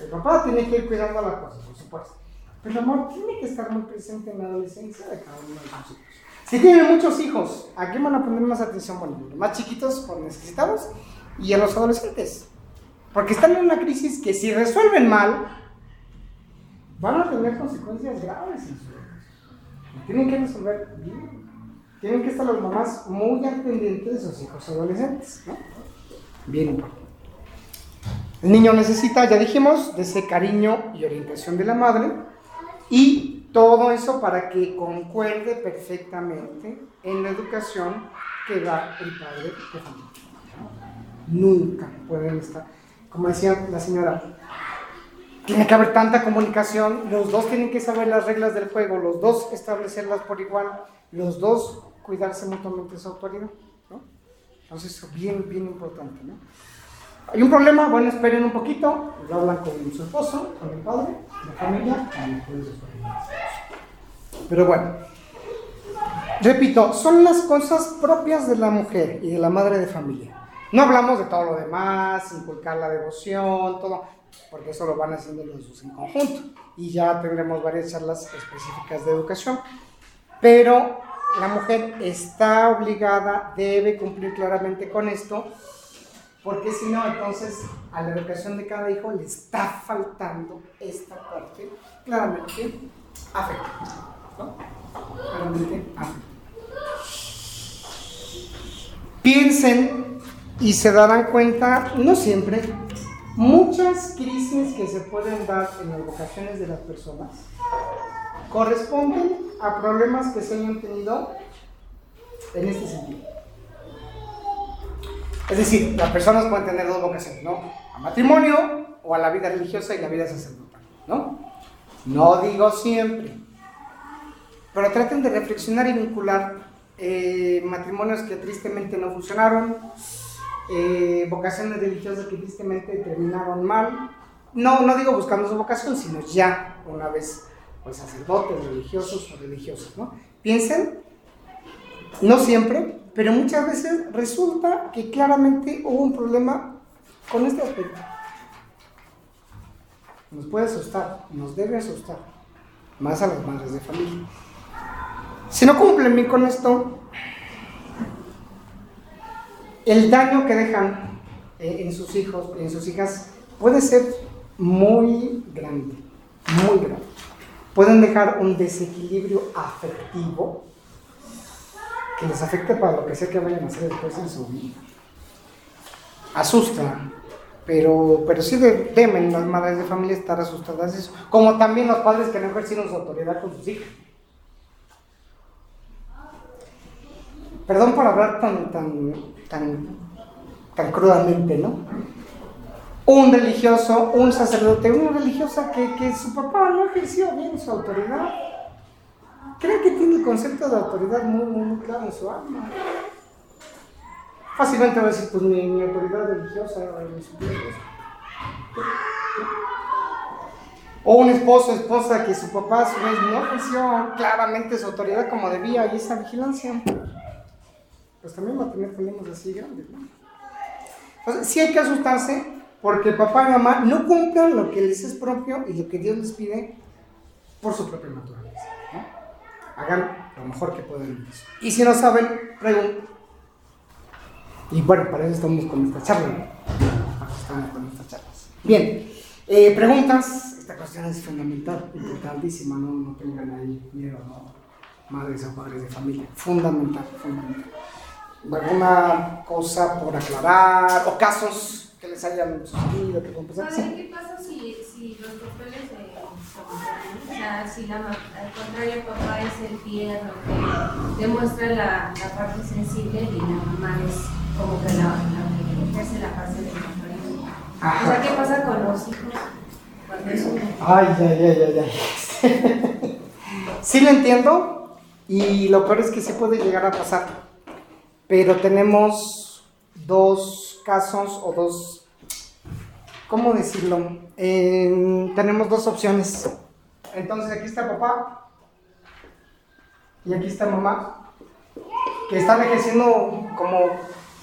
El papá tiene que ir cuidando la cosa, por supuesto. Pero el amor tiene que estar muy presente en la adolescencia de cada uno de sus hijos. Si tienen muchos hijos, ¿a quién van a poner más atención? Bueno, los más chiquitos, por necesitados, y a los adolescentes. Porque están en una crisis que si resuelven mal, van a tener consecuencias graves en su. Y Tienen que resolver bien. Tienen que estar las mamás muy al pendiente de sus hijos adolescentes, ¿no? Bien importante. El niño necesita, ya dijimos, de ese cariño y orientación de la madre y todo eso para que concuerde perfectamente en la educación que da el padre de familia. Nunca pueden estar, como decía la señora, tiene que haber tanta comunicación, los dos tienen que saber las reglas del juego, los dos establecerlas por igual, los dos cuidarse mutuamente su autoridad. ¿no? Entonces, bien, bien importante. ¿no? Hay un problema, bueno, esperen un poquito, lo hablan con su esposo, con el padre, la familia. Pero bueno, repito, son las cosas propias de la mujer y de la madre de familia. No hablamos de todo lo demás, inculcar la devoción, todo, porque eso lo van haciendo los dos en conjunto. Y ya tendremos varias charlas específicas de educación. Pero la mujer está obligada, debe cumplir claramente con esto, porque si no, entonces a la educación de cada hijo le está faltando esta parte claramente afectiva. ¿no? Claramente afectiva. Piensen y se darán cuenta, no siempre, muchas crisis que se pueden dar en las vocaciones de las personas corresponden a problemas que se hayan tenido en este sentido. Es decir, las personas pueden tener dos vocaciones, ¿no? A matrimonio o a la vida religiosa y la vida sacerdotal, ¿no? No digo siempre, pero traten de reflexionar y vincular eh, matrimonios que tristemente no funcionaron, eh, vocaciones religiosas que tristemente terminaron mal. No, no digo buscando su vocación, sino ya una vez pues sacerdotes, religiosos o religiosas, ¿no? Piensen, no siempre, pero muchas veces resulta que claramente hubo un problema con este aspecto. Nos puede asustar, nos debe asustar, más a las madres de familia. Si no cumplen bien con esto, el daño que dejan eh, en sus hijos, en sus hijas, puede ser muy grande, muy grande. Pueden dejar un desequilibrio afectivo que les afecte para lo que sea que vayan a hacer después en su vida. Asusta, pero, pero sí de- deben las madres de familia estar asustadas de eso, como también los padres que no ejercieron su autoridad con sus hijos. Perdón por hablar tan, tan, tan, tan crudamente, ¿no? Un religioso, un sacerdote, una religiosa que, que su papá no ejerció bien su autoridad. Cree que tiene el concepto de autoridad muy, muy, claro en su alma. Fácilmente va a decir, pues mi, mi autoridad religiosa era mi superior. O un esposo, esposa que su papá a su vez no ejerció claramente su autoridad como debía y esa vigilancia, pues también va a tener problemas así grandes. ¿no? Entonces, sí hay que asustarse porque papá y mamá no cumplan lo que les es propio y lo que Dios les pide por su propia naturaleza. Hagan lo mejor que puedan. en eso. Y si no saben, pregunten. Y bueno, para eso estamos con esta charla. ¿no? Con estas charlas. Bien, eh, preguntas. Esta cuestión es fundamental, importantísima. No, no tengan ahí miedo, ¿no? Madres o padres de familia. Fundamental, fundamental. ¿Alguna cosa por aclarar? ¿O casos que les hayan sucedido? Que qué pasa si, si los papeles contrarian? O sea, si la, al contrario el papá es el tierno que demuestra la, la parte sensible y la mamá es como que la, la que ejerce la parte del contrario. O sea, ¿qué pasa con los hijos? Cuando es un... Ay, ay, ay, ay, ay. sí lo entiendo y lo peor es que sí puede llegar a pasar. Pero tenemos dos casos o dos, ¿cómo decirlo? Tenemos dos opciones. Entonces aquí está papá y aquí está mamá, que están ejerciendo como,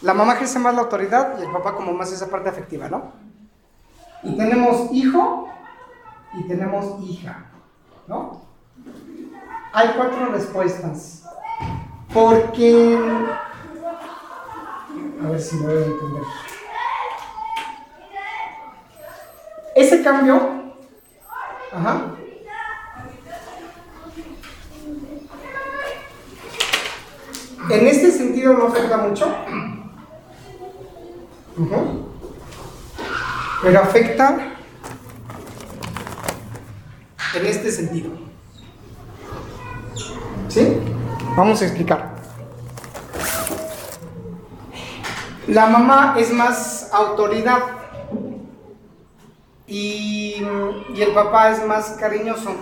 la mamá ejerce más la autoridad y el papá como más esa parte afectiva, ¿no? Y tenemos hijo y tenemos hija, ¿no? Hay cuatro respuestas. Porque... A ver si me voy a entender. Ese cambio... Ajá. En este sentido no afecta mucho. Pero afecta en este sentido. ¿Sí? Vamos a explicar. La mamá es más autoridad y, el papá es más cariñoso.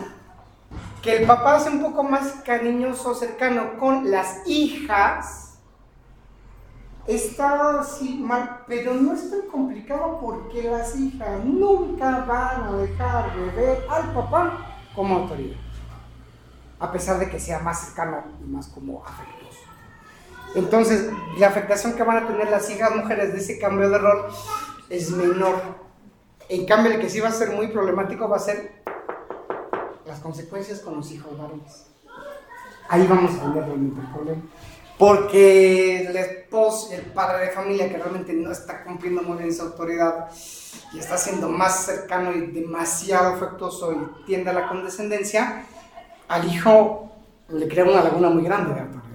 Que el papá es un poco más cariñoso, cercano con las hijas, está así mal, pero no es tan complicado porque las hijas nunca van a dejar de ver al papá como autoridad, a pesar de que sea más cercano y más como afectuoso. Entonces, la afectación que van a tener las hijas mujeres de ese cambio de rol es menor. En cambio, el que sí va a ser muy problemático va a ser las consecuencias con los hijos varones. Ahí vamos a tener realmente el problema. Porque el esposo, el padre de familia que realmente no está cumpliendo muy bien su autoridad y está siendo más cercano y demasiado afectuoso y tiende a la condescendencia, al hijo le crea una laguna muy grande de autoridad.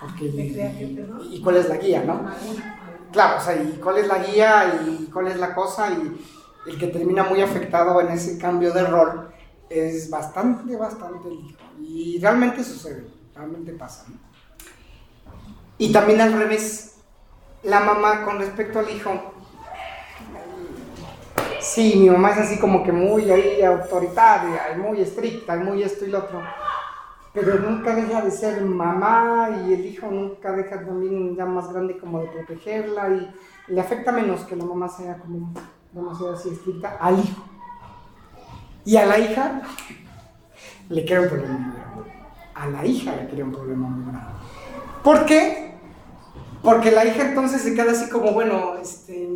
Porque, y, cuál es la guía, ¿no? Claro, o sea, y cuál es la guía y cuál es la cosa y el que termina muy afectado en ese cambio de rol es bastante, bastante. Y realmente sucede, realmente pasa. ¿no? Y también al revés, la mamá con respecto al hijo. Sí, mi mamá es así como que muy ahí autoritaria, muy estricta, muy esto y lo otro. Pero nunca deja de ser mamá y el hijo nunca deja también ya más grande como de protegerla y le afecta menos que la mamá sea como demasiado así estricta al hijo. Y a la hija le crea un problema. A la hija le crea un problema muy grande. ¿Por qué? Porque la hija entonces se queda así como, bueno, este,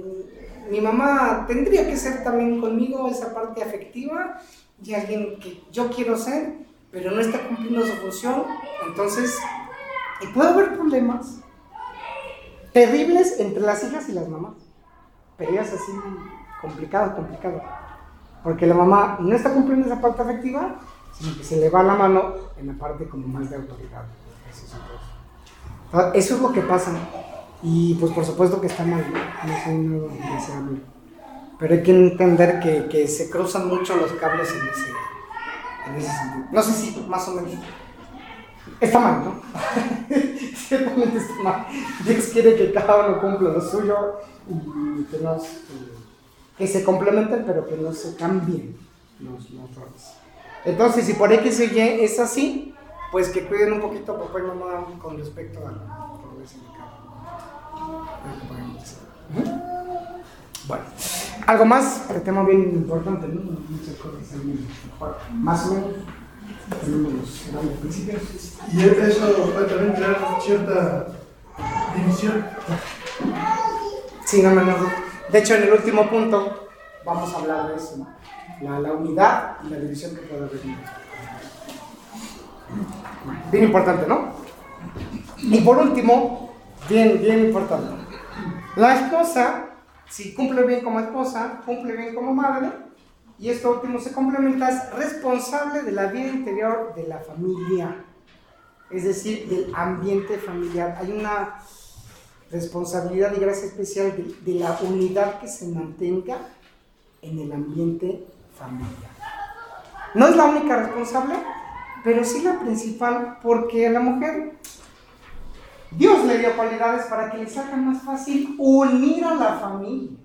mi mamá tendría que ser también conmigo esa parte afectiva y alguien que yo quiero ser, pero no está cumpliendo su función. Entonces, y puede haber problemas terribles entre las hijas y las mamás. Peleas así complicado, complicado. Porque la mamá no está cumpliendo esa parte afectiva, sino que se le va la mano en la parte como más de autoridad. Eso es, entonces. Eso es lo que pasa. Y pues por supuesto que está mal, ¿no? Es deseable. Pero hay que entender que, que se cruzan mucho los cables en ese, en ese sentido. No sé si más o menos. Está mal, ¿no? Ciertamente está mal. Dios quiere que cada uno cumpla lo suyo y que, nos, que se complementen, pero que no se cambien los, los roles. Entonces, si por X o Y es así, pues que cuiden un poquito papá y mamá con respecto a todo ese Bueno, algo más, el tema bien importante, ¿no? Muchas cosas ahí, más o menos tenemos los grandes principios. Y eso puede también crear cierta división. Sí, no menor duda. De hecho, en el último punto vamos a hablar de eso, ¿no? la, la unidad y la división que puede haber. Bien importante, ¿no? Y por último, bien, bien importante. La esposa, si cumple bien como esposa, cumple bien como madre, y esto último se complementa, es responsable de la vida interior de la familia, es decir, del ambiente familiar. Hay una responsabilidad y gracia especial de, de la unidad que se mantenga en el ambiente familiar. No es la única responsable, pero sí la principal, porque la mujer Dios le dio cualidades para que le salga más fácil unir a la familia.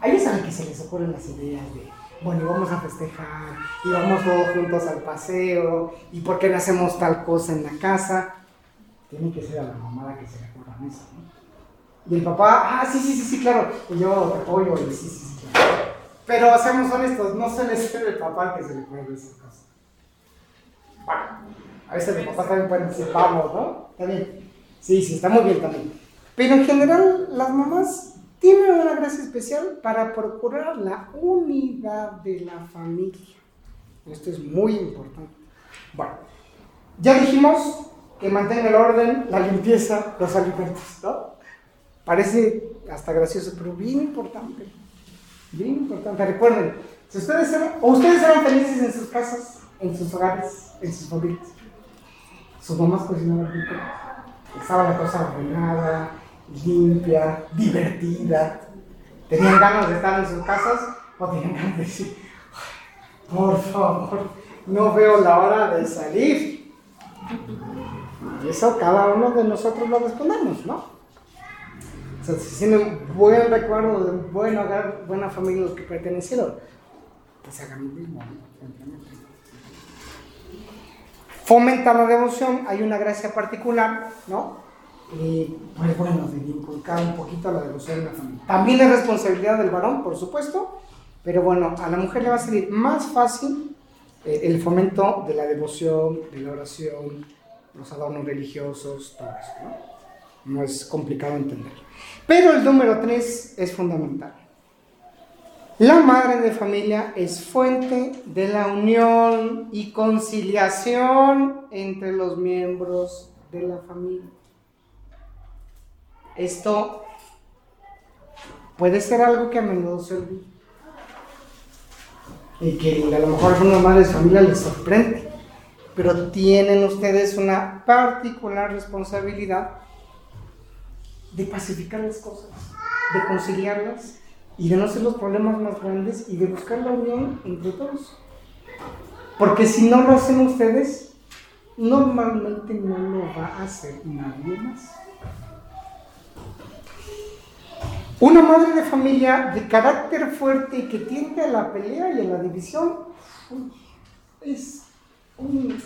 A ellos a que se les ocurren las ideas de, bueno, vamos a festejar, y vamos todos juntos al paseo, y por qué no hacemos tal cosa en la casa. Tiene que ser a la mamá la que se le ocurran eso, ¿no? Y el papá, ah, sí, sí, sí, sí, claro, y yo te apoyo, y sí, sí, sí, claro. Pero seamos honestos, no suele ser el papá que se le ocurre esas cosas. Bueno, a veces el papá también puede decir, vamos, ¿no? Está bien. Sí, sí, está muy bien también. Pero en general, las mamás tienen una gracia especial para procurar la unidad de la familia. Esto es muy importante. Bueno, ya dijimos que mantenga el orden, la limpieza, los alimentos, ¿no? Parece hasta gracioso, pero bien importante. Bien importante. Recuerden, si ustedes eran, o ustedes eran felices en sus casas, en sus hogares, en sus familias, sus mamás cocinaban rico, estaba la cosa ordenada, limpia, divertida, tenían ganas de estar en sus casas o tenían ganas de decir, por favor, no veo la hora de salir. Y eso cada uno de nosotros lo respondemos, ¿no? O sea, si tienen buen recuerdo de un buen hogar, buena familia los que pertenecieron, pues hagan lo mismo. Fomenta la devoción, hay una gracia particular, ¿no? Pues bueno, de inculcar un poquito la devoción en la familia. También es responsabilidad del varón, por supuesto, pero bueno, a la mujer le va a salir más fácil eh, el fomento de la devoción, de la oración, los adornos religiosos, todo eso, ¿no? No es complicado entender. Pero el número tres es fundamental. La madre de familia es fuente de la unión y conciliación entre los miembros de la familia. Esto puede ser algo que a menudo se olvida. Y que a lo mejor a algunas madres de familia les sorprende. Pero tienen ustedes una particular responsabilidad de pacificar las cosas, de conciliarlas y de no hacer los problemas más grandes y de buscar la unión entre todos. Porque si no lo hacen ustedes, normalmente no lo va a hacer nadie más. Una madre de familia de carácter fuerte y que tiende a la pelea y a la división es un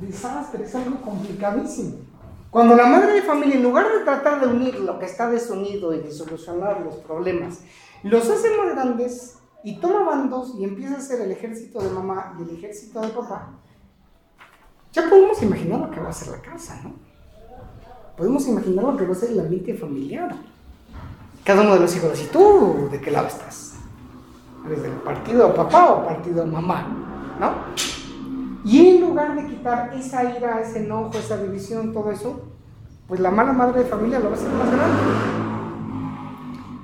desastre, es algo complicadísimo. Cuando la madre de familia, en lugar de tratar de unir lo que está desunido y de solucionar los problemas, los hace más grandes y toma bandos y empieza a ser el ejército de mamá y el ejército de papá, ya podemos imaginar lo que va a ser la casa, ¿no? Podemos imaginar lo que va a ser el ambiente familiar. Cada uno de los hijos, ¿y tú de qué lado estás? ¿Eres del partido papá o partido mamá? ¿No? Y en lugar de quitar esa ira, ese enojo, esa división, todo eso, pues la mala madre de familia lo va a hacer más grande.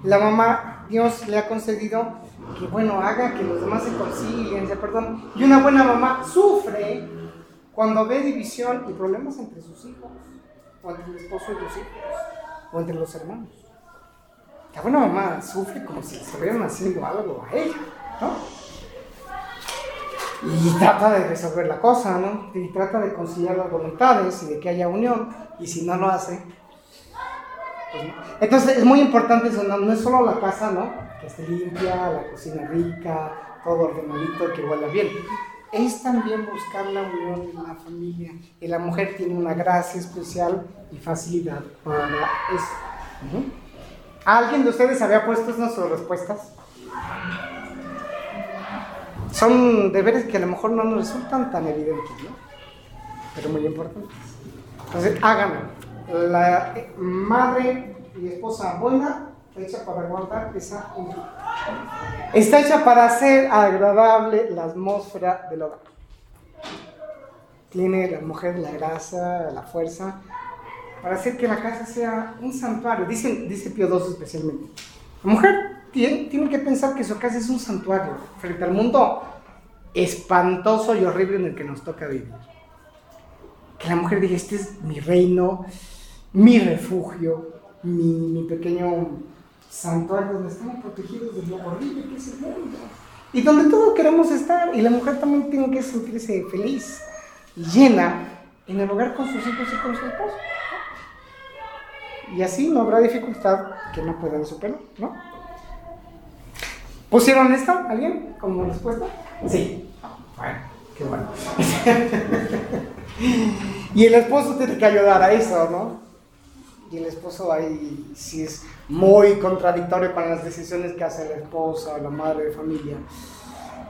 la mamá, Dios le ha concedido que, bueno, haga que los demás se concilien, se perdonen. Y una buena mamá sufre cuando ve división y problemas entre sus hijos, o entre el esposo y los hijos, o entre los hermanos. La buena mamá sufre como si estuvieran haciendo algo a ella, ¿no? Y trata de resolver la cosa, ¿no? Y trata de conciliar las voluntades y de que haya unión. Y si no lo hace, pues no. Entonces es muy importante eso, ¿no? No es solo la casa, ¿no? Que esté limpia, la cocina rica, todo ordenadito, que huela bien. Es también buscar la unión en la familia. Y la mujer tiene una gracia especial y facilidad para eso. ¿Alguien de ustedes había puesto estas respuestas? Son deberes que a lo mejor no nos resultan tan evidentes, ¿no? Pero muy importantes. Entonces, háganlo. La madre y esposa buena está hecha para guardar esa unión. Está hecha para hacer agradable la atmósfera del hogar. Tiene la mujer la grasa, la fuerza, para hacer que la casa sea un santuario. Dicen, dice Pío II especialmente. La mujer tiene, tiene que pensar que su casa es un santuario frente al mundo espantoso y horrible en el que nos toca vivir. Que la mujer diga, este es mi reino, mi refugio, mi, mi pequeño santuario donde estamos protegidos de lo horrible que es el mundo. Y donde todos queremos estar. Y la mujer también tiene que sentirse feliz llena en el hogar con sus hijos y con su esposo. Y así no habrá dificultad que no puedan superar, ¿no? ¿Pusieron esto alguien como respuesta? Sí. Bueno, qué bueno. y el esposo tiene que ayudar a eso, ¿no? Y el esposo ahí sí es muy contradictorio con las decisiones que hace la esposa la madre de familia.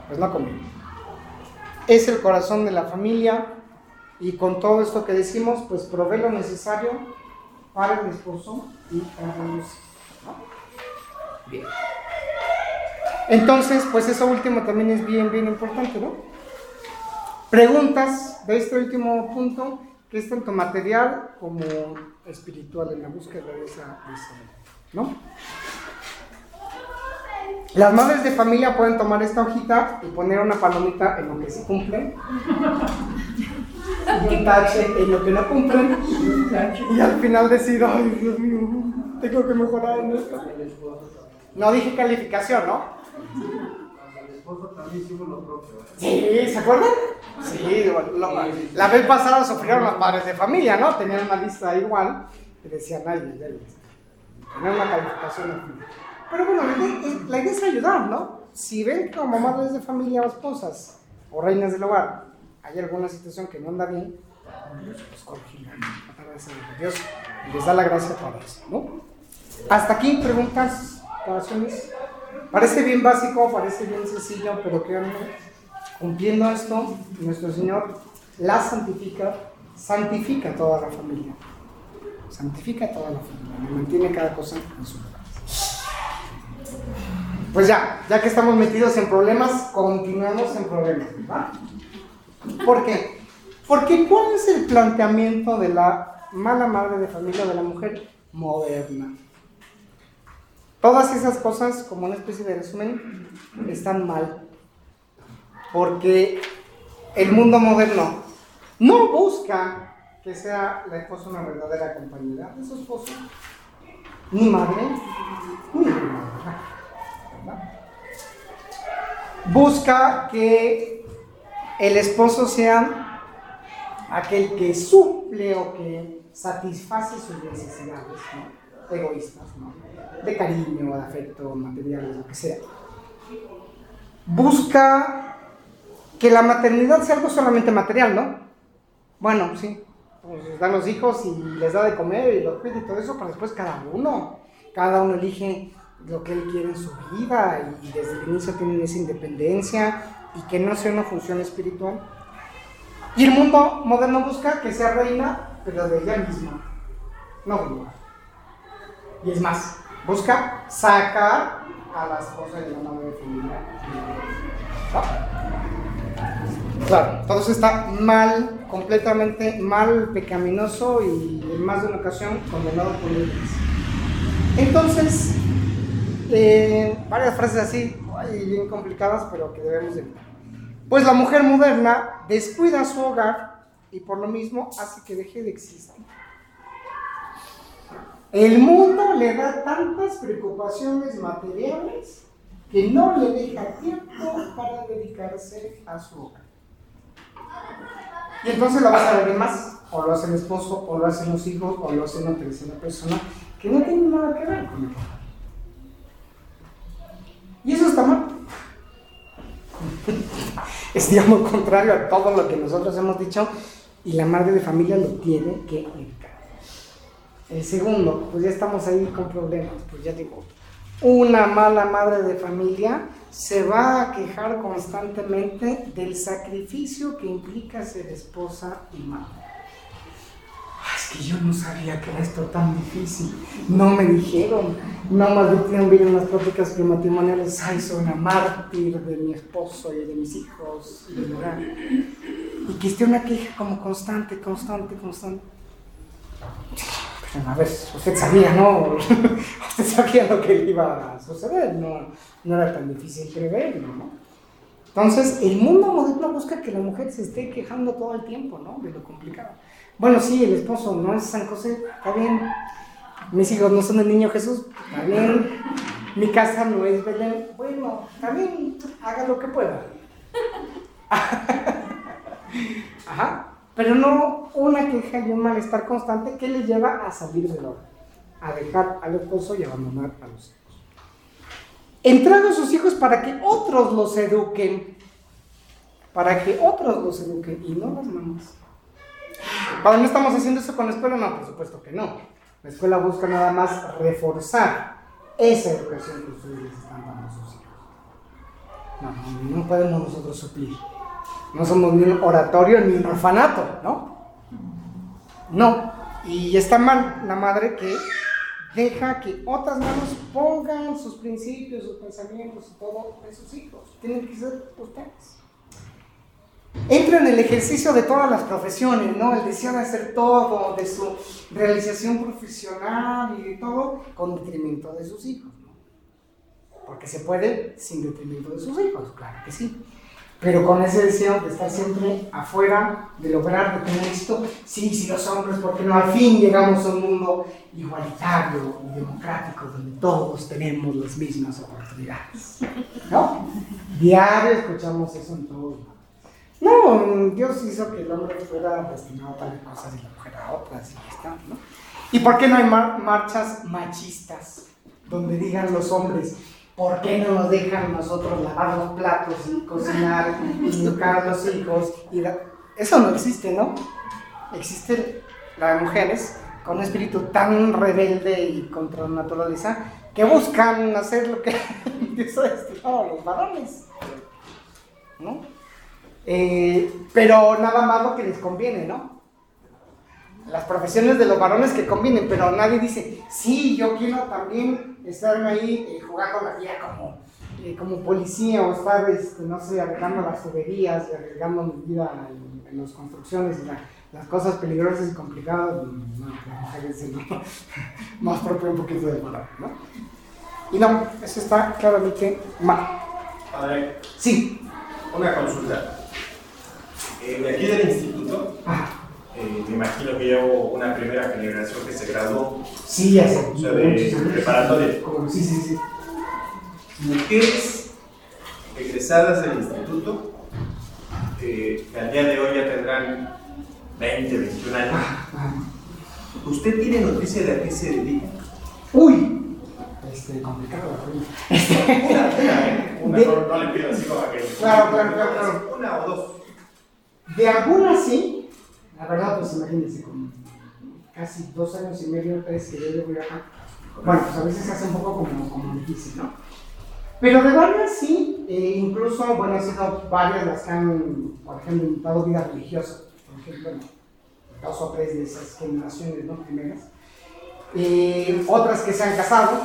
Pues no conviene. Es el corazón de la familia y con todo esto que decimos, pues provee lo necesario para el esposo y para los. Bien. Entonces, pues eso último también es bien, bien importante, ¿no? Preguntas de este último punto, que es tanto material como espiritual en la búsqueda de esa, de esa ¿no? Las madres de familia pueden tomar esta hojita y poner una palomita en lo que se cumple y un tache en lo que no cumplen y al final decir, ay Dios mío, tengo que mejorar en esto. No dije calificación, ¿no? También hicimos lo propio. Sí, ¿se acuerdan? Sí, lo- la vez pasada sufrieron los padres de familia, ¿no? Tenían una lista igual y decían, ay, ay, tenían una calificación al final. Pero bueno, la idea, es, ayudar, ¿no? Si ven como madres de familia o esposas o reinas del hogar hay alguna situación que no anda bien, pues corregirla, tratar de hacerlo. Dios les da la gracia para eso, ¿no? Hasta aquí preguntas, oraciones. Parece bien básico, parece bien sencillo, pero créanme, cumpliendo esto, nuestro Señor la santifica, santifica toda la familia. Santifica toda la familia, mantiene cada cosa en su lugar. Pues ya, ya que estamos metidos en problemas, continuamos en problemas, ¿verdad? ¿Por qué? Porque ¿cuál es el planteamiento de la mala madre de familia de la mujer moderna? Todas esas cosas, como una especie de resumen, están mal. Porque el mundo moderno no busca que sea la esposa una verdadera compañera de su esposo, ni madre, ni. ¿verdad? Busca que el esposo sea aquel que suple o que satisface sus necesidades ¿no? egoístas, ¿no? De cariño, de afecto, material, lo que sea. Busca que la maternidad sea algo solamente material, ¿no? Bueno, sí, pues dan los hijos y les da de comer y los cuida y todo eso, pero después cada uno, cada uno elige lo que él quiere en su vida y desde el inicio tienen esa independencia y que no sea una función espiritual. Y el mundo moderno busca que sea reina, pero de ella misma, no de. Y es más, busca sacar a la esposa de la madre familia. ¿No? Claro, eso está mal, completamente mal, pecaminoso y en más de una ocasión condenado por iglesia. Entonces, Eh, varias frases así, bien complicadas, pero que debemos de. Pues la mujer moderna descuida su hogar y por lo mismo hace que deje de existir. El mundo le da tantas preocupaciones materiales que no le deja tiempo para dedicarse a su hogar. Y entonces la vas a ver más, o lo hace el esposo, o lo hacen los hijos, o lo hace una tercera persona que no tiene nada que ver con el hogar. Y eso está mal. es digamos contrario a todo lo que nosotros hemos dicho y la madre de familia lo tiene que evitar. El segundo, pues ya estamos ahí con problemas, pues ya digo, una mala madre de familia se va a quejar constantemente del sacrificio que implica ser esposa y madre. Ah, Es que yo no sabía que era esto tan difícil. No me dijeron. No más vi en las pláticas prematrimoniales. Ay, soy una mártir de mi esposo y de mis hijos y. Y que esté una queja como constante, constante, constante. Pero a ver, usted sabía, ¿no? usted sabía lo que iba a suceder. No, no era tan difícil preverlo, ¿no? Entonces, el mundo moderno busca que la mujer se esté quejando todo el tiempo, ¿no? De lo complicado. Bueno, sí, el esposo no es San José, está bien. Mis hijos no son el niño Jesús, está bien. Mi casa no es Belén, bueno, está bien, haga lo que pueda. Ajá. Pero no una queja y un malestar constante que le lleva a salir del hogar, a dejar al esposo y abandonar a los hijos. Entrega a sus hijos para que otros los eduquen, para que otros los eduquen y no las mamás. ¿Para no estamos haciendo eso con la escuela? No, por supuesto que no. La escuela busca nada más reforzar esa educación que ustedes les están dando a sus hijos. No, no podemos nosotros suplir. No somos ni un oratorio ni un orfanato, ¿no? No. Y está mal la madre que deja que otras manos pongan sus principios, sus pensamientos y todo en sus hijos. Tienen que ser ustedes. Entra en el ejercicio de todas las profesiones, ¿no? El deseo de hacer todo, de su realización profesional y de todo, con detrimento de sus hijos, ¿no? Porque se puede sin detrimento de sus hijos, claro que sí. Pero con ese deseo de estar siempre afuera, de lograr, de tener esto, sí, sí, los hombres, porque no al fin llegamos a un mundo igualitario y democrático, donde todos tenemos las mismas oportunidades. ¿No? Diario escuchamos eso en todos. No, Dios hizo que el hombre fuera destinado a tales cosas y la mujer a otras y ya está, ¿no? ¿Y por qué no hay mar marchas machistas donde digan los hombres, ¿por qué no nos dejan nosotros lavar los platos y cocinar y educar a los hijos? Eso no existe, ¿no? Existe la de mujeres con un espíritu tan rebelde y contra la naturaleza que buscan hacer lo que Dios ha destinado a los varones, ¿no? Eh, pero nada más lo que les conviene, ¿no? Las profesiones de los varones que convienen, pero nadie dice, sí, yo quiero también estarme ahí eh, jugando la vida como, eh, como policía o estar, este, no sé, arreglando las tuberías y arreglando mi vida en, en las construcciones y la, las cosas peligrosas y complicadas. No, lo más propio un poquito de valor, ¿no? Y no, eso está claramente mal. Padre, Sí. una consulta. Eh, de aquí del instituto, eh, me imagino que llevo una primera generación que se graduó, Sí, ya sé. o sea, de preparatoria. Sí, sí, sí. Mujeres egresadas del instituto, eh, que al día de hoy ya tendrán 20, 21 años. ¿Usted tiene noticia de a qué se dedican? Uy, este, complicado. uy. Una, una, ¿eh? Una, De- no, no le pido así como a que. Claro, claro, claro, claro. Una o dos. De algunas sí, la verdad, pues imagínense, con casi dos años y medio, tres que yo llevo acá. Bueno, pues a veces se hace un poco como, como difícil, ¿no? Pero de varias sí, eh, incluso, bueno, han sido varias las que han, por ejemplo, dado vida religiosa, por ejemplo, dos o tres de esas generaciones, ¿no? Primeras. Eh, otras que se han casado,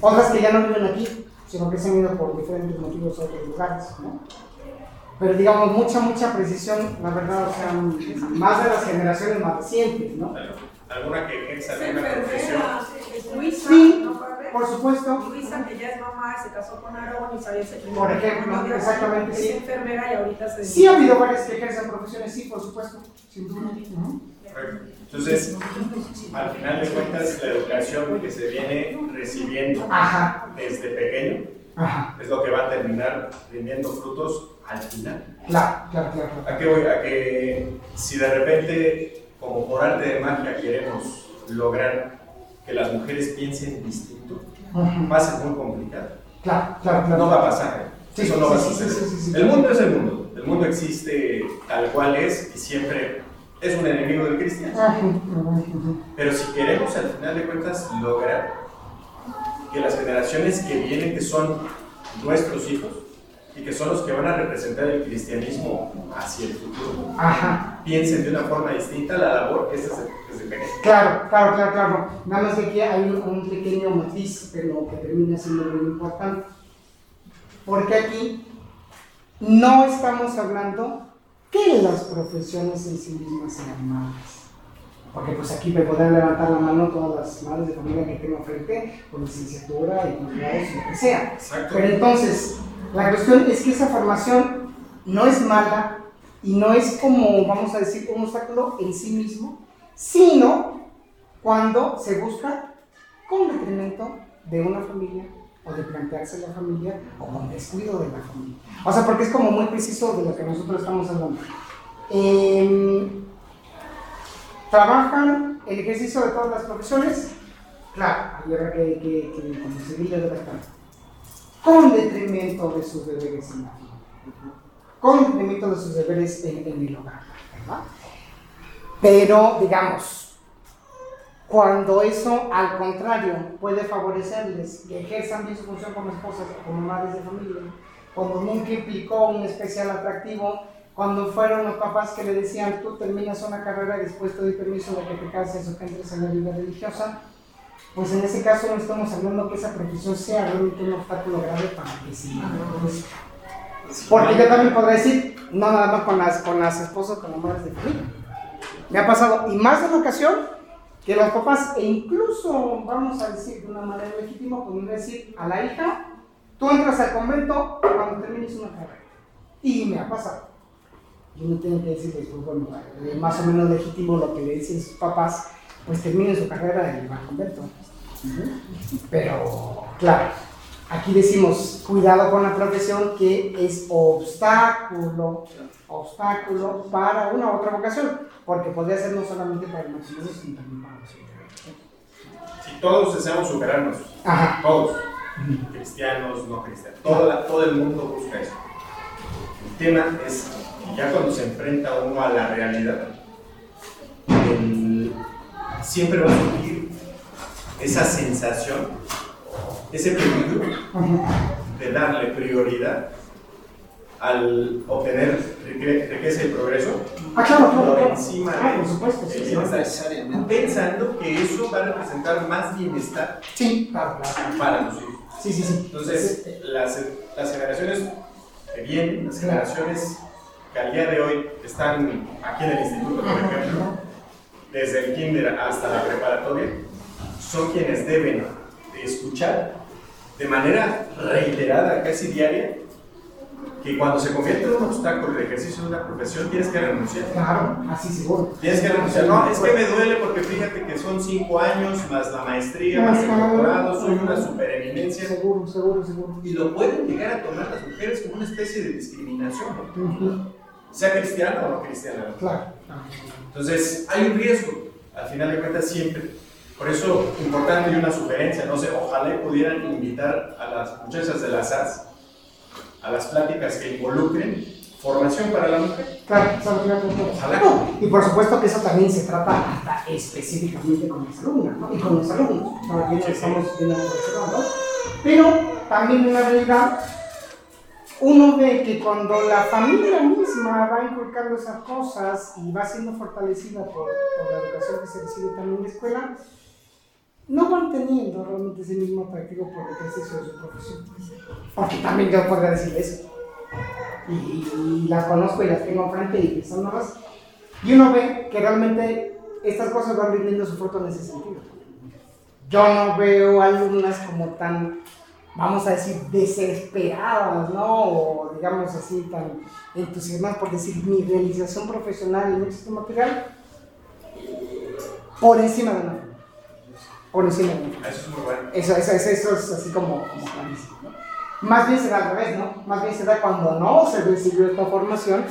otras que ya no viven aquí, sino que se han ido por diferentes motivos a otros lugares, ¿no? Pero digamos, mucha, mucha precisión, la verdad, o sea, más de las generaciones más recientes, ¿no? ¿Alguna que ejerza alguna profesión? Sí, por supuesto. Luisa, que ya es mamá, se casó con Aarón y salió ese primer Por ejemplo, de exactamente, es sí. enfermera y ahorita se Sí ha habido varias que ejercen profesiones, sí, por supuesto, sin duda. Entonces, al final de cuentas, la educación que se viene recibiendo Ajá, desde pequeño ajá, es lo que va a terminar rindiendo frutos al final. claro, claro, claro. ¿A qué voy? A que si de repente, como por arte de magia, queremos lograr que las mujeres piensen distinto, Ujú. va a ser muy complicado. Claro, claro, claro. No va a pasar. Sí, Eso no va a suceder. sí. El mundo es el mundo. El mundo existe tal cual es y siempre es un enemigo del cristiano. Pero si queremos al final de cuentas lograr que las generaciones que vienen, que son nuestros hijos y que son los que van a representar el cristianismo hacia el futuro, Ajá. piensen de una forma distinta la labor que desde pequeño. Claro, claro, claro, claro. Nada más que aquí hay un, un pequeño matiz, pero que termina siendo muy importante. Porque aquí no estamos hablando que las profesiones en sí mismas sean malas. Porque pues aquí me podrán levantar la mano todas las madres de familia que tengo frente, con licenciatura y con grados, lo que sea. Exacto. Pero entonces, la cuestión es que esa formación no es mala y no es como, vamos a decir, un obstáculo en sí mismo, sino cuando se busca con detrimento de una familia o de plantearse la familia o con descuido de la familia. O sea, porque es como muy preciso de lo que nosotros estamos hablando. Em, ¿Trabajan el ejercicio de todas las profesiones? Claro, hay otra que, que, que como civiles debe estar con detrimento de sus deberes en la vida, con detrimento de sus deberes en, en el hogar, ¿verdad? Pero, digamos, cuando eso, al contrario, puede favorecerles que ejerzan bien su función como esposas o como madres de familia, cuando nunca implicó un especial atractivo, cuando fueron los papás que le decían, tú terminas una carrera y después te doy permiso de que te cases o que entres en la vida religiosa, pues en ese caso no estamos hablando que esa profesión sea realmente un obstáculo grave para que introduzca. Porque yo también podría decir, no nada más con las, con las esposas, con las madres de familia. Me ha pasado, y más de una ocasión, que los papás, e incluso, vamos a decir de una manera legítima, podrían decir a la hija, tú entras al convento cuando termines una carrera. Y me ha pasado. Yo no tengo que decirles, pues bueno, eh, más o menos legítimo lo que le dicen sus papás, pues terminen su carrera y van al convento. Pero, claro, aquí decimos, cuidado con la profesión que es obstáculo, obstáculo para una u otra vocación, porque podría ser no solamente para el matrimonio, sino también para los. Si todos deseamos superarnos, Ajá. todos, cristianos, no cristianos, todo, todo el mundo busca eso. El tema es que ya cuando se enfrenta uno a la realidad, el- siempre va a surgir esa sensación, ese peligro de darle prioridad al obtener rique- riqueza y progreso Ah, claro, claro, por encima Ah, de por supuesto, sí, pensando que eso va a representar más bienestar Sí, claro. para los hijos. Sí, sí, sí. Entonces, las, las generaciones que vienen, las generaciones que al día de hoy están aquí en el instituto, por ejemplo, desde el kinder hasta la preparatoria, son quienes deben de escuchar de manera reiterada, casi diaria, que cuando se convierte en un obstáculo el ejercicio de una profesión, tienes que renunciar. Claro, así seguro. Tienes que renunciar. No, es que me duele porque fíjate que son cinco años más la maestría, más el doctorado, soy una supereminencia. Seguro, seguro, seguro. Y lo pueden llegar a tomar las mujeres como una especie de discriminación, ¿no? Sea cristiana o no cristiana. Claro. Entonces, hay un riesgo, al final de cuentas, siempre. Por eso, importante y una sugerencia, no sé, ojalá pudieran invitar a las muchachas de la SAS a las pláticas que involucren formación para la mujer. Claro. Ojalá. Y por supuesto que eso también se trata hasta específicamente con las alumnas, ¿no? Y con los alumnos. No, aquí no estamos viendo ¿no? Pero también en la realidad, uno ve que cuando la familia misma va inculcando esas cosas y va siendo fortalecida por, la educación que se recibe también en la escuela, no van teniendo realmente ese mismo atractivo por el ejercicio de su profesión. Porque también yo podría decir eso. Y, y las conozco y las tengo enfrente y son nuevas. Y uno ve que realmente estas cosas van rindiendo su fruto en ese sentido. yo no veo alumnas como tan, vamos a decir, desesperadas, ¿no? O digamos así, tan entusiasmadas por decir mi realización profesional en este material por encima de familia. Por encima de familia. Eso es muy bueno. Eso, eso, eso, eso es así como, como clarísimo, ¿no? Más bien se da al revés, ¿no? Más bien se da cuando no se recibió esta formación,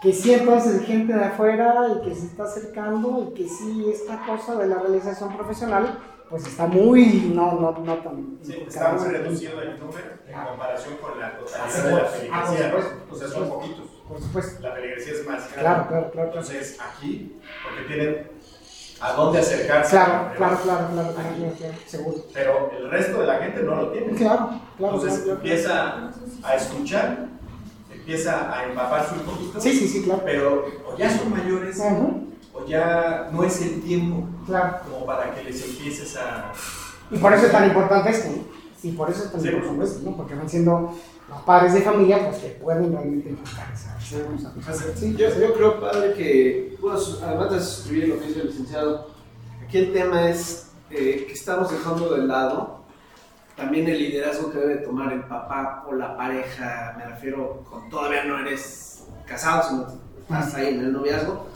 que sí entonces hay gente de afuera y que se está acercando y que sí esta cosa de la realización profesional pues está muy, no, no, no tan... Sí, está muy reducido el número en comparación con la Ah, totalidad de la ah, feligresía. supuesto, O sea, son poquitos. Por supuesto. La feligresía es más grande. Claro, claro, claro. Entonces, aquí, porque tienen a dónde acercarse. Claro, claro, claro, claro, claro, claro, claro, seguro. Pero el resto de la gente no lo tiene. Claro, claro. Entonces empieza a escuchar, empieza a empaparse un poquito. Sí, sí, sí, claro. Pero o ya son mayores, o ya no es el tiempo Claro. como para que les empieces a. Y por eso es tan importante esto, ¿no? Y por eso es tan Sí, importante esto, ¿no? Porque van siendo los padres de familia, pues que pueden realmente enfocar esa, esa. Sí, Yo, yo creo, padre, que, bueno, además de suscribir lo que dice el licenciado, aquí el tema es eh, que estamos dejando de lado también el liderazgo que debe tomar el papá o la pareja, me refiero, con todavía no eres casado, sino estás ahí en el noviazgo,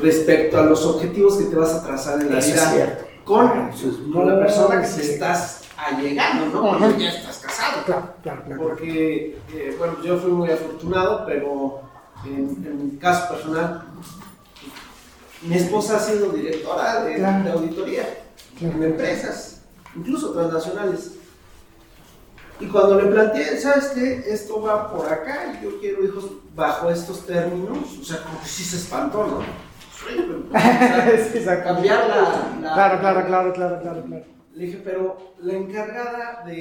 respecto a los objetivos que te vas a trazar en la Eso vida con, la persona que sí. te estás allegando, ¿no? Ajá. Cuando ya estás casado. Claro, claro, claro. Porque, eh, bueno, yo fui muy afortunado, pero en, en mi caso personal, mi esposa ha sido directora de, de auditoría en empresas, incluso transnacionales. Y cuando le planteé, ¿sabes qué? Esto va por acá y yo quiero hijos bajo estos términos, o sea, como que sí se espantó, ¿no? Sí, Sí, cambiar la, la- Claro, claro, claro, claro, claro, claro. le dije, pero la encargada de,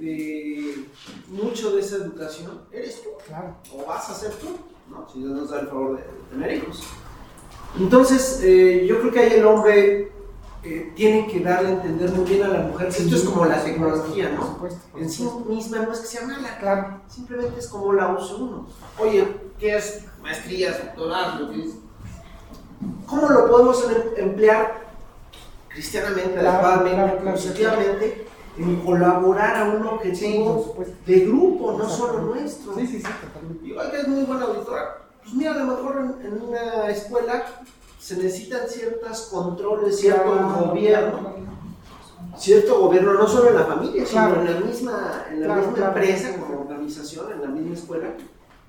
de mucho de esa educación eres tú, Claro. o vas a ser tú, ¿no? Si Dios nos da el favor de, de tener hijos. Entonces, eh, yo creo que ahí el hombre eh, tiene que darle a entender muy bien a la mujer que esto es como la tecnología, Por supuesto, por En sí misma no es que sea mala, Claro. simplemente es como la use uno. Oye, ¿qué es maestrías, doctorado? ¿Qué es? ¿Cómo lo podemos em- emplear cristianamente, adecuadamente, positivamente, en colaborar a un objetivo de grupo, no solo nuestro? Sí, sí, sí, totalmente. Igual que es muy buena auditora. Pues mira, a lo mejor en, en una escuela se necesitan ciertos controles, cierto Claro, gobierno, claro, cierto gobierno, no solo en la familia, sino en la misma, en la misma empresa, como organización, en la misma escuela,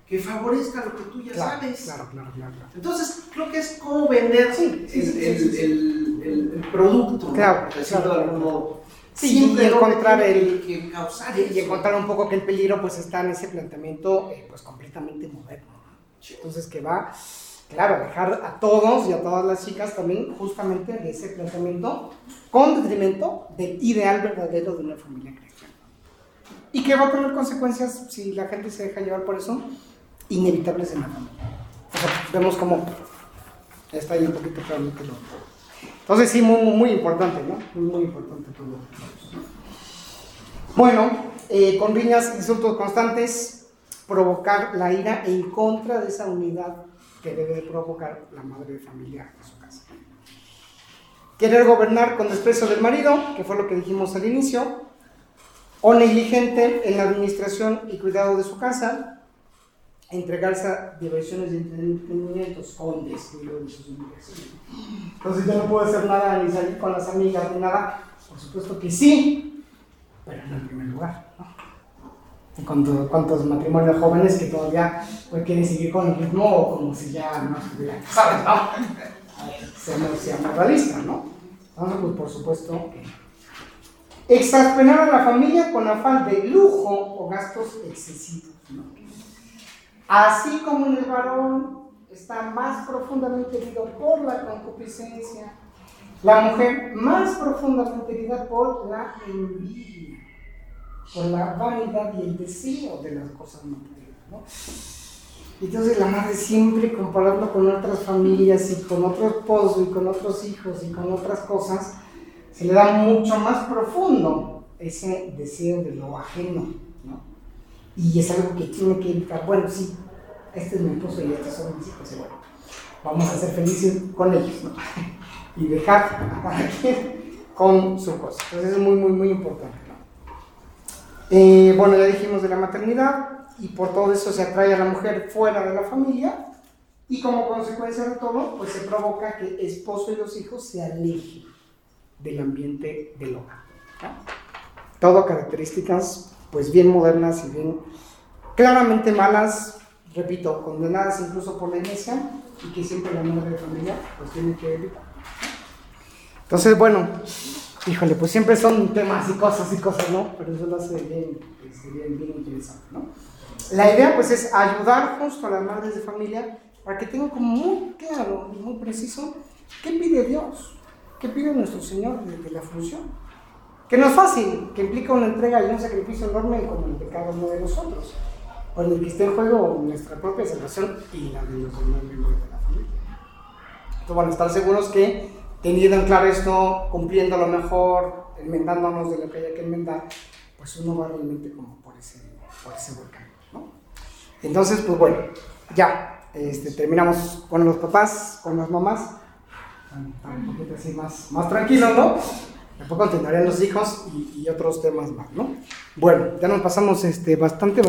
que favorezca lo que tú ya Claro, sabes. claro, claro, claro, claro. Entonces, creo que es cómo vender Sí, sí, el, sí, producto, ¿no? Claro, decirlo claro, de algún modo. Sí, y encontrar el- que, que causar Y, encontrar un poco que el peligro pues está en ese planteamiento eh, pues completamente moderno. ¿no? Entonces que va, claro, a dejar a todos y a todas las chicas también justamente de ese planteamiento con detrimento del ideal verdadero de una familia cristiana. Y que va a tener consecuencias si la gente se deja llevar por eso, inevitables en la familia. Vemos como está ahí un poquito claramente lo Entonces sí, muy, muy, importante, ¿no? Muy, muy importante todo. Bueno, eh, con riñas, insultos constantes, provocar la ira en contra de esa unidad que debe de provocar la madre de familia en su casa. Querer gobernar con desprecio del marido, que fue lo que dijimos al inicio, o negligente en la administración y cuidado de su casa, entregarse a diversiones y entretenimientos con descuido de sus obligaciones. Entonces yo no puedo hacer nada ni salir con las amigas ni nada. Por supuesto que sí, pero no en primer lugar. ¿no? Y cuánto- ¿Cuántos matrimonios jóvenes que todavía pues, quieren seguir con el ritmo o como si ya no estuvieran casados, ¿no? A ver, seamos realistas, ¿no? Entonces, pues por supuesto que exasperar a la familia con afán de lujo o gastos excesivos, ¿no? Así como en el varón está más profundamente herido por la concupiscencia, la mujer más profundamente herida por la envidia, por la vanidad y el deseo de las cosas materiales. ¿no? Entonces la madre siempre comparando con otras familias y con otro esposo y con otros hijos y con otras cosas, se le da mucho más profundo ese deseo de lo ajeno. Y es algo que tiene que evitar. Bueno, sí, este es mi esposo y estos son mis hijos. Y bueno, vamos a ser felices con ellos. ¿no? Y dejar a cada quien con su cosa. Entonces es muy, muy, muy importante. ¿no? Eh, bueno, ya dijimos de la maternidad y por todo eso se atrae a la mujer fuera de la familia y como consecuencia de todo, pues se provoca que esposo y los hijos se alejen del ambiente del hogar. ¿no? Todo características pues bien modernas y bien claramente malas, repito, condenadas incluso por la iglesia y que siempre la madre de familia pues tiene que evitar. Entonces, bueno, híjole, pues siempre son temas y cosas y cosas, ¿no? Pero eso lo hace bien, este, bien, bien interesante, ¿no? La idea pues es ayudar justo a las madres de familia para que tengan como muy claro y muy preciso qué pide Dios, qué pide nuestro Señor de la función. Que no es fácil, que implica una entrega y un sacrificio enorme como el de cada uno de nosotros, o en el que esté en juego nuestra propia salvación y la de los demás miembros de la familia. Entonces, bueno, estar seguros que teniendo en claro esto, cumpliendo lo mejor, enmendándonos de lo que haya que enmendar, pues uno va realmente como por ese, por ese buen. Entonces, pues bueno, ya, este, terminamos con los papás, con las mamás, un poquito así más, más tranquilos, ¿no? Después continuarían los hijos y, y otros temas más, ¿no? Bueno, ya nos pasamos este, bastante.